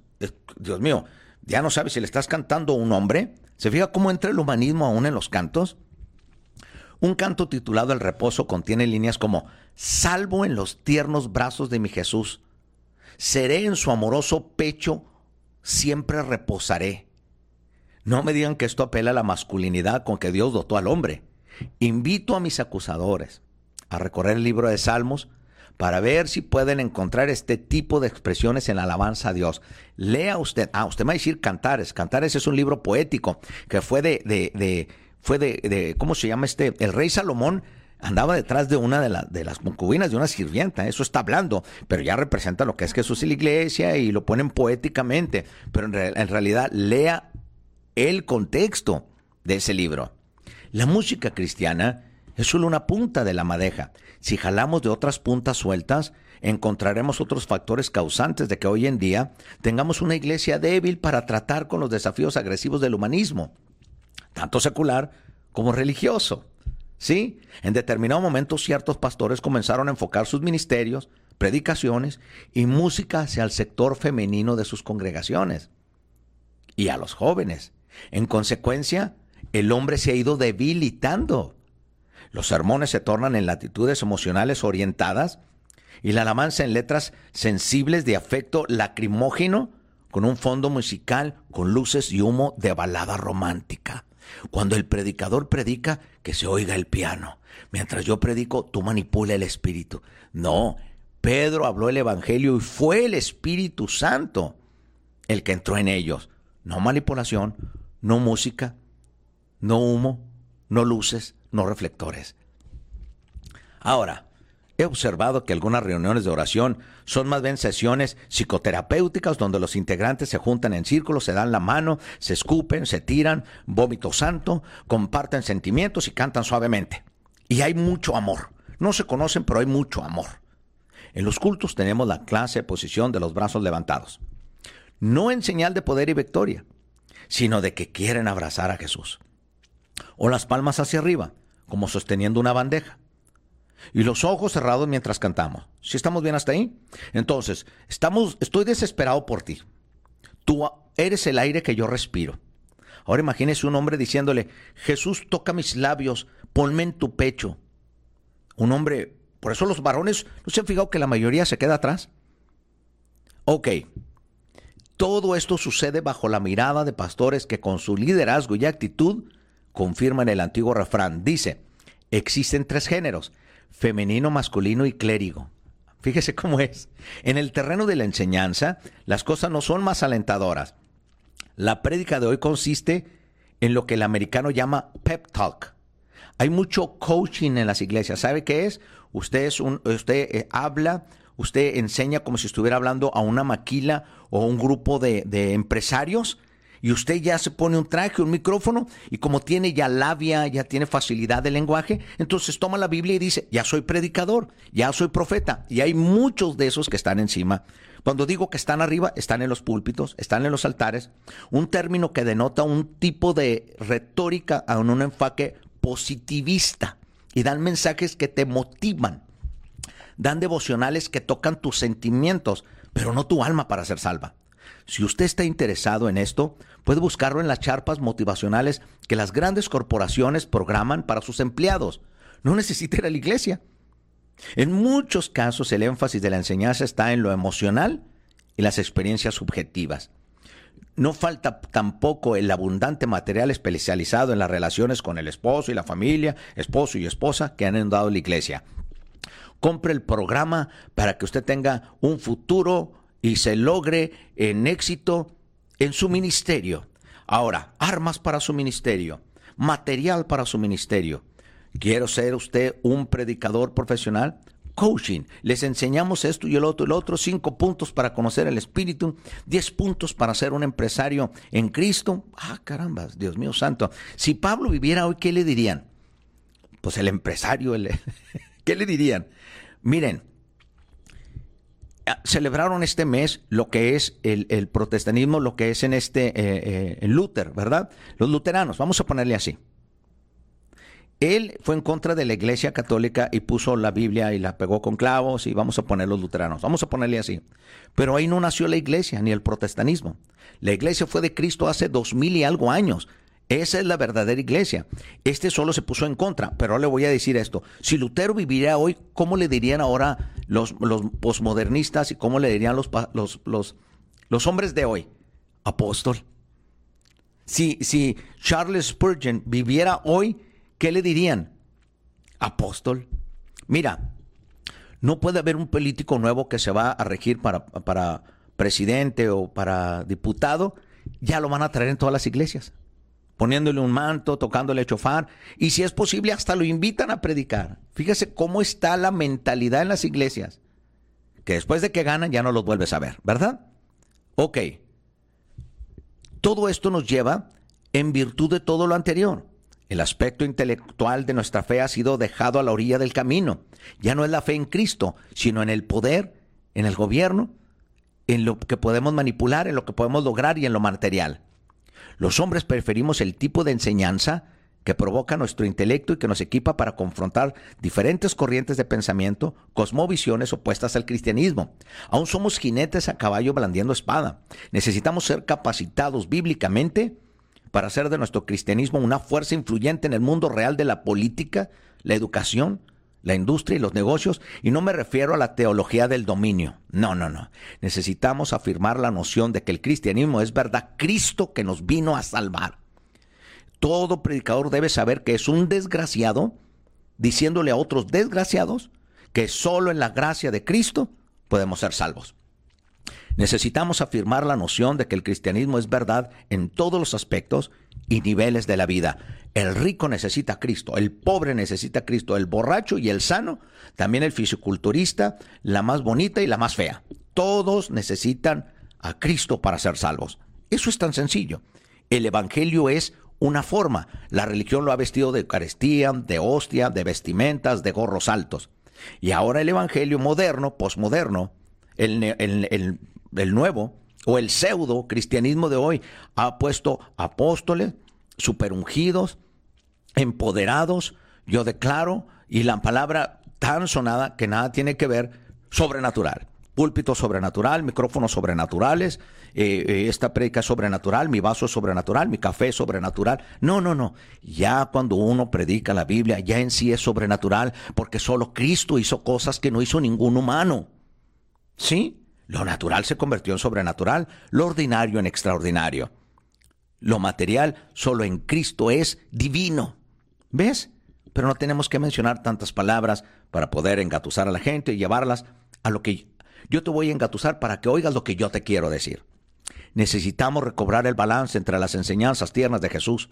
Dios mío, ya no sabes si le estás cantando a un hombre. ¿Se fija cómo entra el humanismo aún en los cantos? Un canto titulado El reposo contiene líneas como, salvo en los tiernos brazos de mi Jesús, seré en su amoroso pecho, siempre reposaré. No me digan que esto apela a la masculinidad con que Dios dotó al hombre. Invito a mis acusadores a recorrer el libro de Salmos para ver si pueden encontrar este tipo de expresiones en alabanza a Dios. Lea usted, ah, usted me va a decir Cantares. Cantares es un libro poético que fue de, de, fue de, ¿cómo se llama este? El rey Salomón andaba detrás de una de, de, las concubinas de una sirvienta, eso está hablando, pero ya representa lo que es Jesús y la iglesia y lo ponen poéticamente, pero en, en realidad lea el contexto de ese libro. La música cristiana es solo una punta de la madeja. Si jalamos de otras puntas sueltas, encontraremos otros factores causantes de que hoy en día tengamos una iglesia débil para tratar con los desafíos agresivos del humanismo, tanto secular como religioso. Sí, en determinado momento ciertos pastores comenzaron a enfocar sus ministerios, predicaciones y música hacia el sector femenino de sus congregaciones y a los jóvenes. En consecuencia, el hombre se ha ido debilitando. Los sermones se tornan en latitudes emocionales orientadas y la alabanza en letras sensibles de afecto lacrimógeno con un fondo musical con luces y humo de balada romántica. Cuando el predicador predica, que se oiga el piano. Mientras yo predico, tú manipula el espíritu. No, Pedro habló el Evangelio y fue el Espíritu Santo el que entró en ellos. No manipulación, no música, no humo, no luces, no reflectores. Ahora, he observado que algunas reuniones de oración son más bien sesiones psicoterapéuticas donde los integrantes se juntan en círculo, se dan la mano, se escupen, se tiran, vómito santo, comparten sentimientos y cantan suavemente. Y hay mucho amor. No se conocen, pero hay mucho amor. En los cultos tenemos la clase de posición de los brazos levantados. No en señal de poder y victoria, sino de que quieren abrazar a Jesús. O las palmas hacia arriba, como sosteniendo una bandeja. Y los ojos cerrados mientras cantamos. ¿Si estamos bien hasta ahí? Entonces, estamos, estoy desesperado por ti. Tú eres el aire que yo respiro. Ahora imagínese un hombre diciéndole, Jesús toca mis labios, ponme en tu pecho. Un hombre, por eso los varones, ¿no se han fijado que la mayoría se queda atrás? Ok, todo esto sucede bajo la mirada de pastores que con su liderazgo y actitud confirman el antiguo refrán. Dice, existen tres géneros, femenino, masculino y clérigo. Fíjese cómo es. En el terreno de la enseñanza, las cosas no son más alentadoras. La prédica de hoy consiste en lo que el americano llama pep talk. Hay mucho coaching en las iglesias. ¿Sabe qué es? Usted, es un, usted eh, habla, usted enseña como si estuviera hablando a una maquila o un grupo de, de empresarios y usted ya se pone un traje, un micrófono, y como tiene ya labia, ya tiene facilidad de lenguaje, entonces toma la Biblia y dice, ya soy predicador, ya soy profeta. Y hay muchos de esos que están encima. Cuando digo que están arriba, están en los púlpitos, están en los altares, un término que denota un tipo de retórica en un enfoque positivista y dan mensajes que te motivan, dan devocionales que tocan tus sentimientos, pero no tu alma para ser salva. Si usted está interesado en esto, puede buscarlo en las charpas motivacionales que las grandes corporaciones programan para sus empleados. No necesita ir a la iglesia. En muchos casos el énfasis de la enseñanza está en lo emocional y las experiencias subjetivas. No falta tampoco el abundante material especializado en las relaciones con el esposo y la familia, esposo y esposa que han dado la iglesia. Compre el programa para que usted tenga un futuro y se logre en éxito en su ministerio. Ahora, armas para su ministerio, material para su ministerio. ¿Quiero ser usted un predicador profesional? Coaching. Les enseñamos esto y el otro, el otro, cinco puntos para conocer el Espíritu, diez puntos para ser un empresario en Cristo. Ah, caramba, Dios mío santo. Si Pablo viviera hoy, ¿qué le dirían? Pues el empresario. ¿qué le dirían? Miren, celebraron este mes lo que es el, protestantismo, lo que es en este eh, eh, Luther, ¿verdad? Los luteranos, vamos a ponerle así. Él fue en contra de la iglesia católica y puso la Biblia y la pegó con clavos y vamos a poner los luteranos, vamos a ponerle así. Pero ahí no nació la iglesia ni el protestantismo. La iglesia fue de Cristo hace dos mil y algo años. Esa es la verdadera iglesia. Este solo se puso en contra, pero ahora le voy a decir esto. Si Lutero viviera hoy, ¿cómo le dirían ahora los, los posmodernistas y cómo le dirían los, los, los, los hombres de hoy? Apóstol. Si, si Charles Spurgeon viviera hoy, ¿qué le dirían? Apóstol. Mira, no puede haber un político nuevo que se va a regir para, para presidente o para diputado, ya lo van a traer en todas las iglesias poniéndole un manto, tocándole chofar, y si es posible hasta lo invitan a predicar. Fíjese cómo está la mentalidad en las iglesias, que después de que ganan ya no los vuelves a ver, ¿verdad? Ok. Todo esto nos lleva en virtud de todo lo anterior. El aspecto intelectual de nuestra fe ha sido dejado a la orilla del camino. Ya no es la fe en Cristo, sino en el poder, en el gobierno, en lo que podemos manipular, en lo que podemos lograr y en lo material. Los hombres preferimos el tipo de enseñanza que provoca nuestro intelecto y que nos equipa para confrontar diferentes corrientes de pensamiento, cosmovisiones opuestas al cristianismo. Aún somos jinetes a caballo blandiendo espada. Necesitamos ser capacitados bíblicamente para hacer de nuestro cristianismo una fuerza influyente en el mundo real de la política, la educación, la industria y los negocios, y no me refiero a la teología del dominio. No, no, no. Necesitamos afirmar la noción de que el cristianismo es verdad Cristo que nos vino a salvar. Todo predicador debe saber que es un desgraciado diciéndole a otros desgraciados que solo en la gracia de Cristo podemos ser salvos. Necesitamos afirmar la noción de que el cristianismo es verdad en todos los aspectos y niveles de la vida. El rico necesita a Cristo, el pobre necesita a Cristo, el borracho y el sano, también el fisiculturista, la más bonita y la más fea. Todos necesitan a Cristo para ser salvos. Eso es tan sencillo. El Evangelio es una forma. La religión lo ha vestido de Eucaristía, de hostia, de vestimentas, de gorros altos. Y ahora el Evangelio moderno, posmoderno, el, el, el nuevo o el pseudo cristianismo de hoy ha puesto apóstoles, superungidos, empoderados, yo declaro, y la palabra tan sonada que nada tiene que ver, sobrenatural. púlpito sobrenatural, micrófonos sobrenaturales, eh, eh, esta predica es sobrenatural, mi vaso es sobrenatural, mi café es sobrenatural. No, no, no. Ya cuando uno predica la Biblia, ya en sí es sobrenatural, porque solo Cristo hizo cosas que no hizo ningún humano. ¿Sí? Lo natural se convirtió en sobrenatural, lo ordinario en extraordinario. Lo material solo en Cristo es divino. ¿Ves? Pero no tenemos que mencionar tantas palabras para poder engatusar a la gente y llevarlas a lo que yo te voy a engatusar para que oigas lo que yo te quiero decir. Necesitamos recobrar el balance entre las enseñanzas tiernas de Jesús,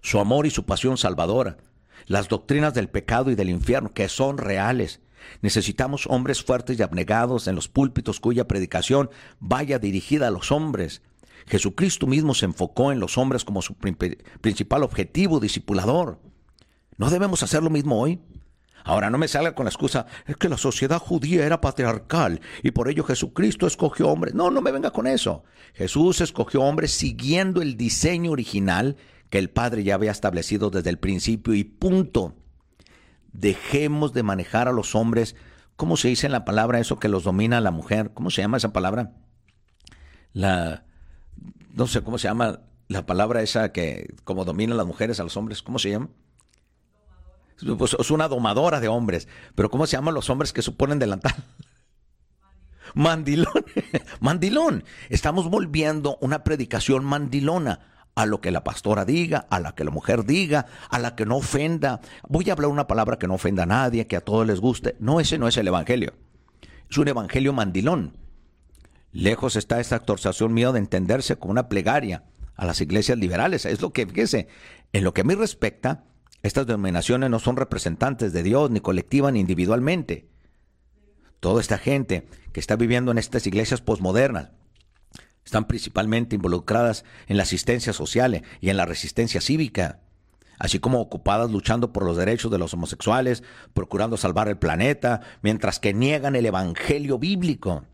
su amor y su pasión salvadora, las doctrinas del pecado y del infierno, que son reales. Necesitamos hombres fuertes y abnegados en los púlpitos cuya predicación vaya dirigida a los hombres. Jesucristo mismo se enfocó en los hombres como su principal objetivo discipulador. ¿No debemos hacer lo mismo hoy? Ahora no me salga con la excusa, es que la sociedad judía era patriarcal y por ello Jesucristo escogió hombres. No, no me venga con eso. Jesús escogió hombres siguiendo el diseño original que el Padre ya había establecido desde el principio y punto. Dejemos de manejar a los hombres, ¿cómo se dice en la palabra eso que los domina la mujer? ¿Cómo se llama esa palabra? La, no sé cómo se llama la palabra esa que como domina las mujeres a los hombres, ¿cómo se llama? Pues es una domadora de hombres. Pero ¿cómo se llaman los hombres que suponen delantal? Mandilón. mandilón. Estamos volviendo una predicación mandilona a lo que la pastora diga, a la que la mujer diga, a la que no ofenda. Voy a hablar una palabra que no ofenda a nadie, que a todos les guste. No, ese no es el evangelio. Es un evangelio mandilón. Lejos está esta actualización mía de entenderse como una plegaria a las iglesias liberales. Es lo que, fíjese, en lo que a mí respecta, estas denominaciones no son representantes de Dios, ni colectiva ni individualmente. Toda esta gente que está viviendo en estas iglesias posmodernas están principalmente involucradas en la asistencia social y en la resistencia cívica, así como ocupadas luchando por los derechos de los homosexuales, procurando salvar el planeta, mientras que niegan el evangelio bíblico.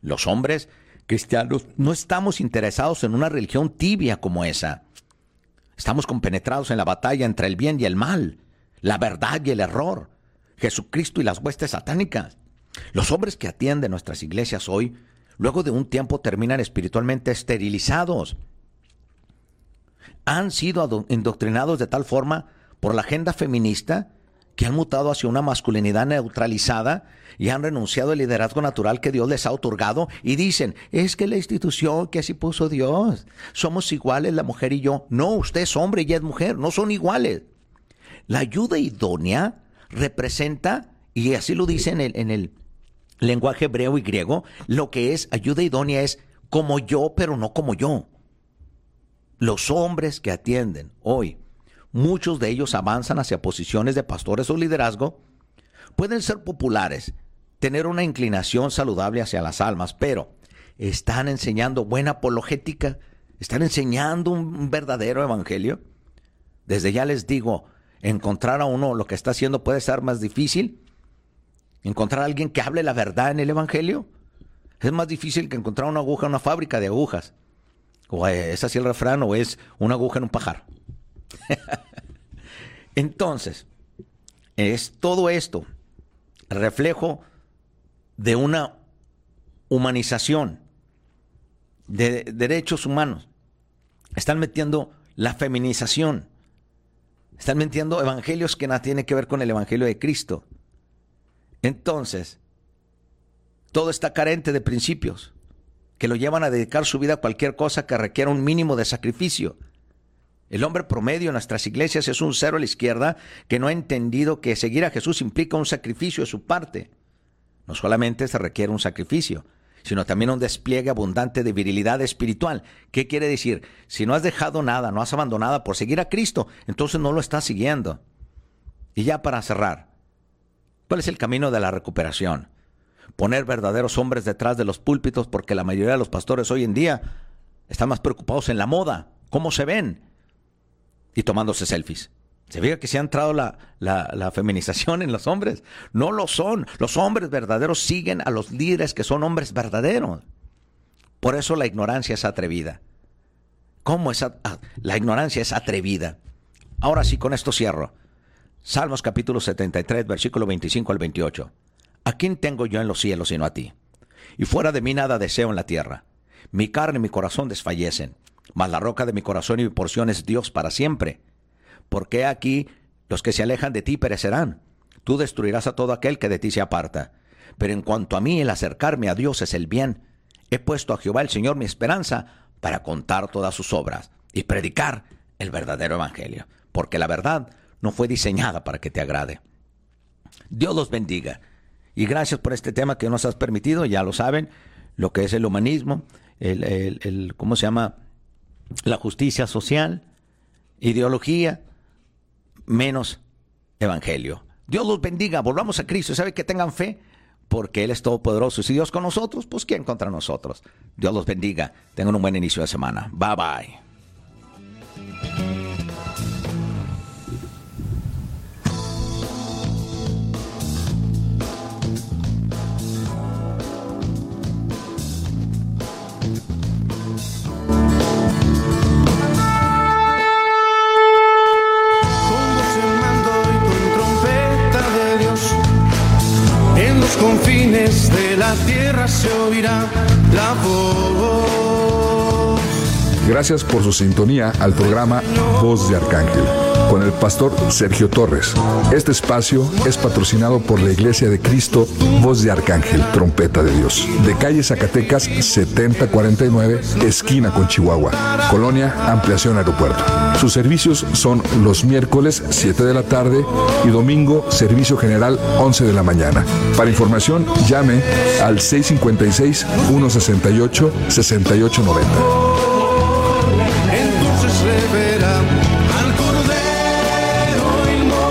Los hombres cristianos no estamos interesados en una religión tibia como esa. Estamos compenetrados en la batalla entre el bien y el mal, la verdad y el error, Jesucristo y las huestes satánicas. Los hombres que atienden nuestras iglesias hoy, luego de un tiempo terminan espiritualmente esterilizados. Han sido indoctrinados de tal forma por la agenda feminista que han mutado hacia una masculinidad neutralizada y han renunciado al liderazgo natural que Dios les ha otorgado y dicen, es que la institución que así puso Dios, somos iguales la mujer y yo. No, usted es hombre y ella es mujer, no son iguales. La ayuda idónea representa, y así lo el, en el lenguaje hebreo y griego, lo que es ayuda idónea es como yo, pero no como yo. Los hombres que atienden hoy muchos de ellos avanzan hacia posiciones de pastores o liderazgo, pueden ser populares, tener una inclinación saludable hacia las almas, pero están enseñando buena apologética, están enseñando un verdadero evangelio. Desde ya les digo, encontrar a uno lo que está haciendo puede ser más difícil. Encontrar a alguien que hable la verdad en el evangelio es más difícil que encontrar una aguja en una fábrica de agujas. O es así el refrán, o es una aguja en un pajar. Entonces, es todo esto reflejo de una humanización de derechos humanos. Están metiendo la feminización. Están metiendo evangelios que nada tiene que ver con el evangelio de Cristo. Entonces, todo está carente de principios que lo llevan a dedicar su vida a cualquier cosa que requiera un mínimo de sacrificio. El hombre promedio en nuestras iglesias es un cero a la izquierda que no ha entendido que seguir a Jesús implica un sacrificio de su parte. No solamente se requiere un sacrificio, sino también un despliegue abundante de virilidad espiritual. ¿Qué quiere decir? Si no has dejado nada, no has abandonado por seguir a Cristo, entonces no lo estás siguiendo. Y ya para cerrar, ¿cuál es el camino de la recuperación? Poner verdaderos hombres detrás de los púlpitos porque la mayoría de los pastores hoy en día están más preocupados en la moda, cómo se ven, y tomándose selfies. Se ve que se ha entrado la, feminización en los hombres. No lo son. Los hombres verdaderos siguen a los líderes que son hombres verdaderos. Por eso la ignorancia es atrevida. ¿Cómo es? la ignorancia es atrevida. Ahora sí, con esto cierro. Salmos capítulo 73, versículo 25 al 28. ¿A quién tengo yo en los cielos sino a ti? y fuera de mí nada deseo en la tierra. Mi carne y mi corazón desfallecen, mas la roca de mi corazón y mi porción es Dios para siempre. Porque aquí los que se alejan de ti perecerán. Tú destruirás a todo aquel que de ti se aparta. Pero en cuanto a mí, el acercarme a Dios es el bien. He puesto a Jehová el Señor mi esperanza para contar todas sus obras y predicar el verdadero evangelio. Porque la verdad no fue diseñada para que te agrade. Dios los bendiga. Y gracias por este tema que nos has permitido, ya lo saben, lo que es el humanismo, el, el, ¿cómo se llama? La justicia social, ideología, menos evangelio. Dios los bendiga, volvamos a Cristo, ¿sabe que tengan fe? Porque Él es todopoderoso. Si Dios con nosotros, pues ¿quién contra nosotros? Dios los bendiga. Tengan un buen inicio de semana. Bye bye. Gracias por su sintonía al programa Voz de Arcángel con el pastor Sergio Torres. Este espacio es patrocinado por la Iglesia de Cristo, Voz de Arcángel, Trompeta de Dios, de calle Zacatecas 7049, esquina con Chihuahua, Colonia, Ampliación Aeropuerto. Sus servicios son los miércoles 7 de la tarde y domingo servicio general 11 de la mañana. Para información, llame al 656 168 6890.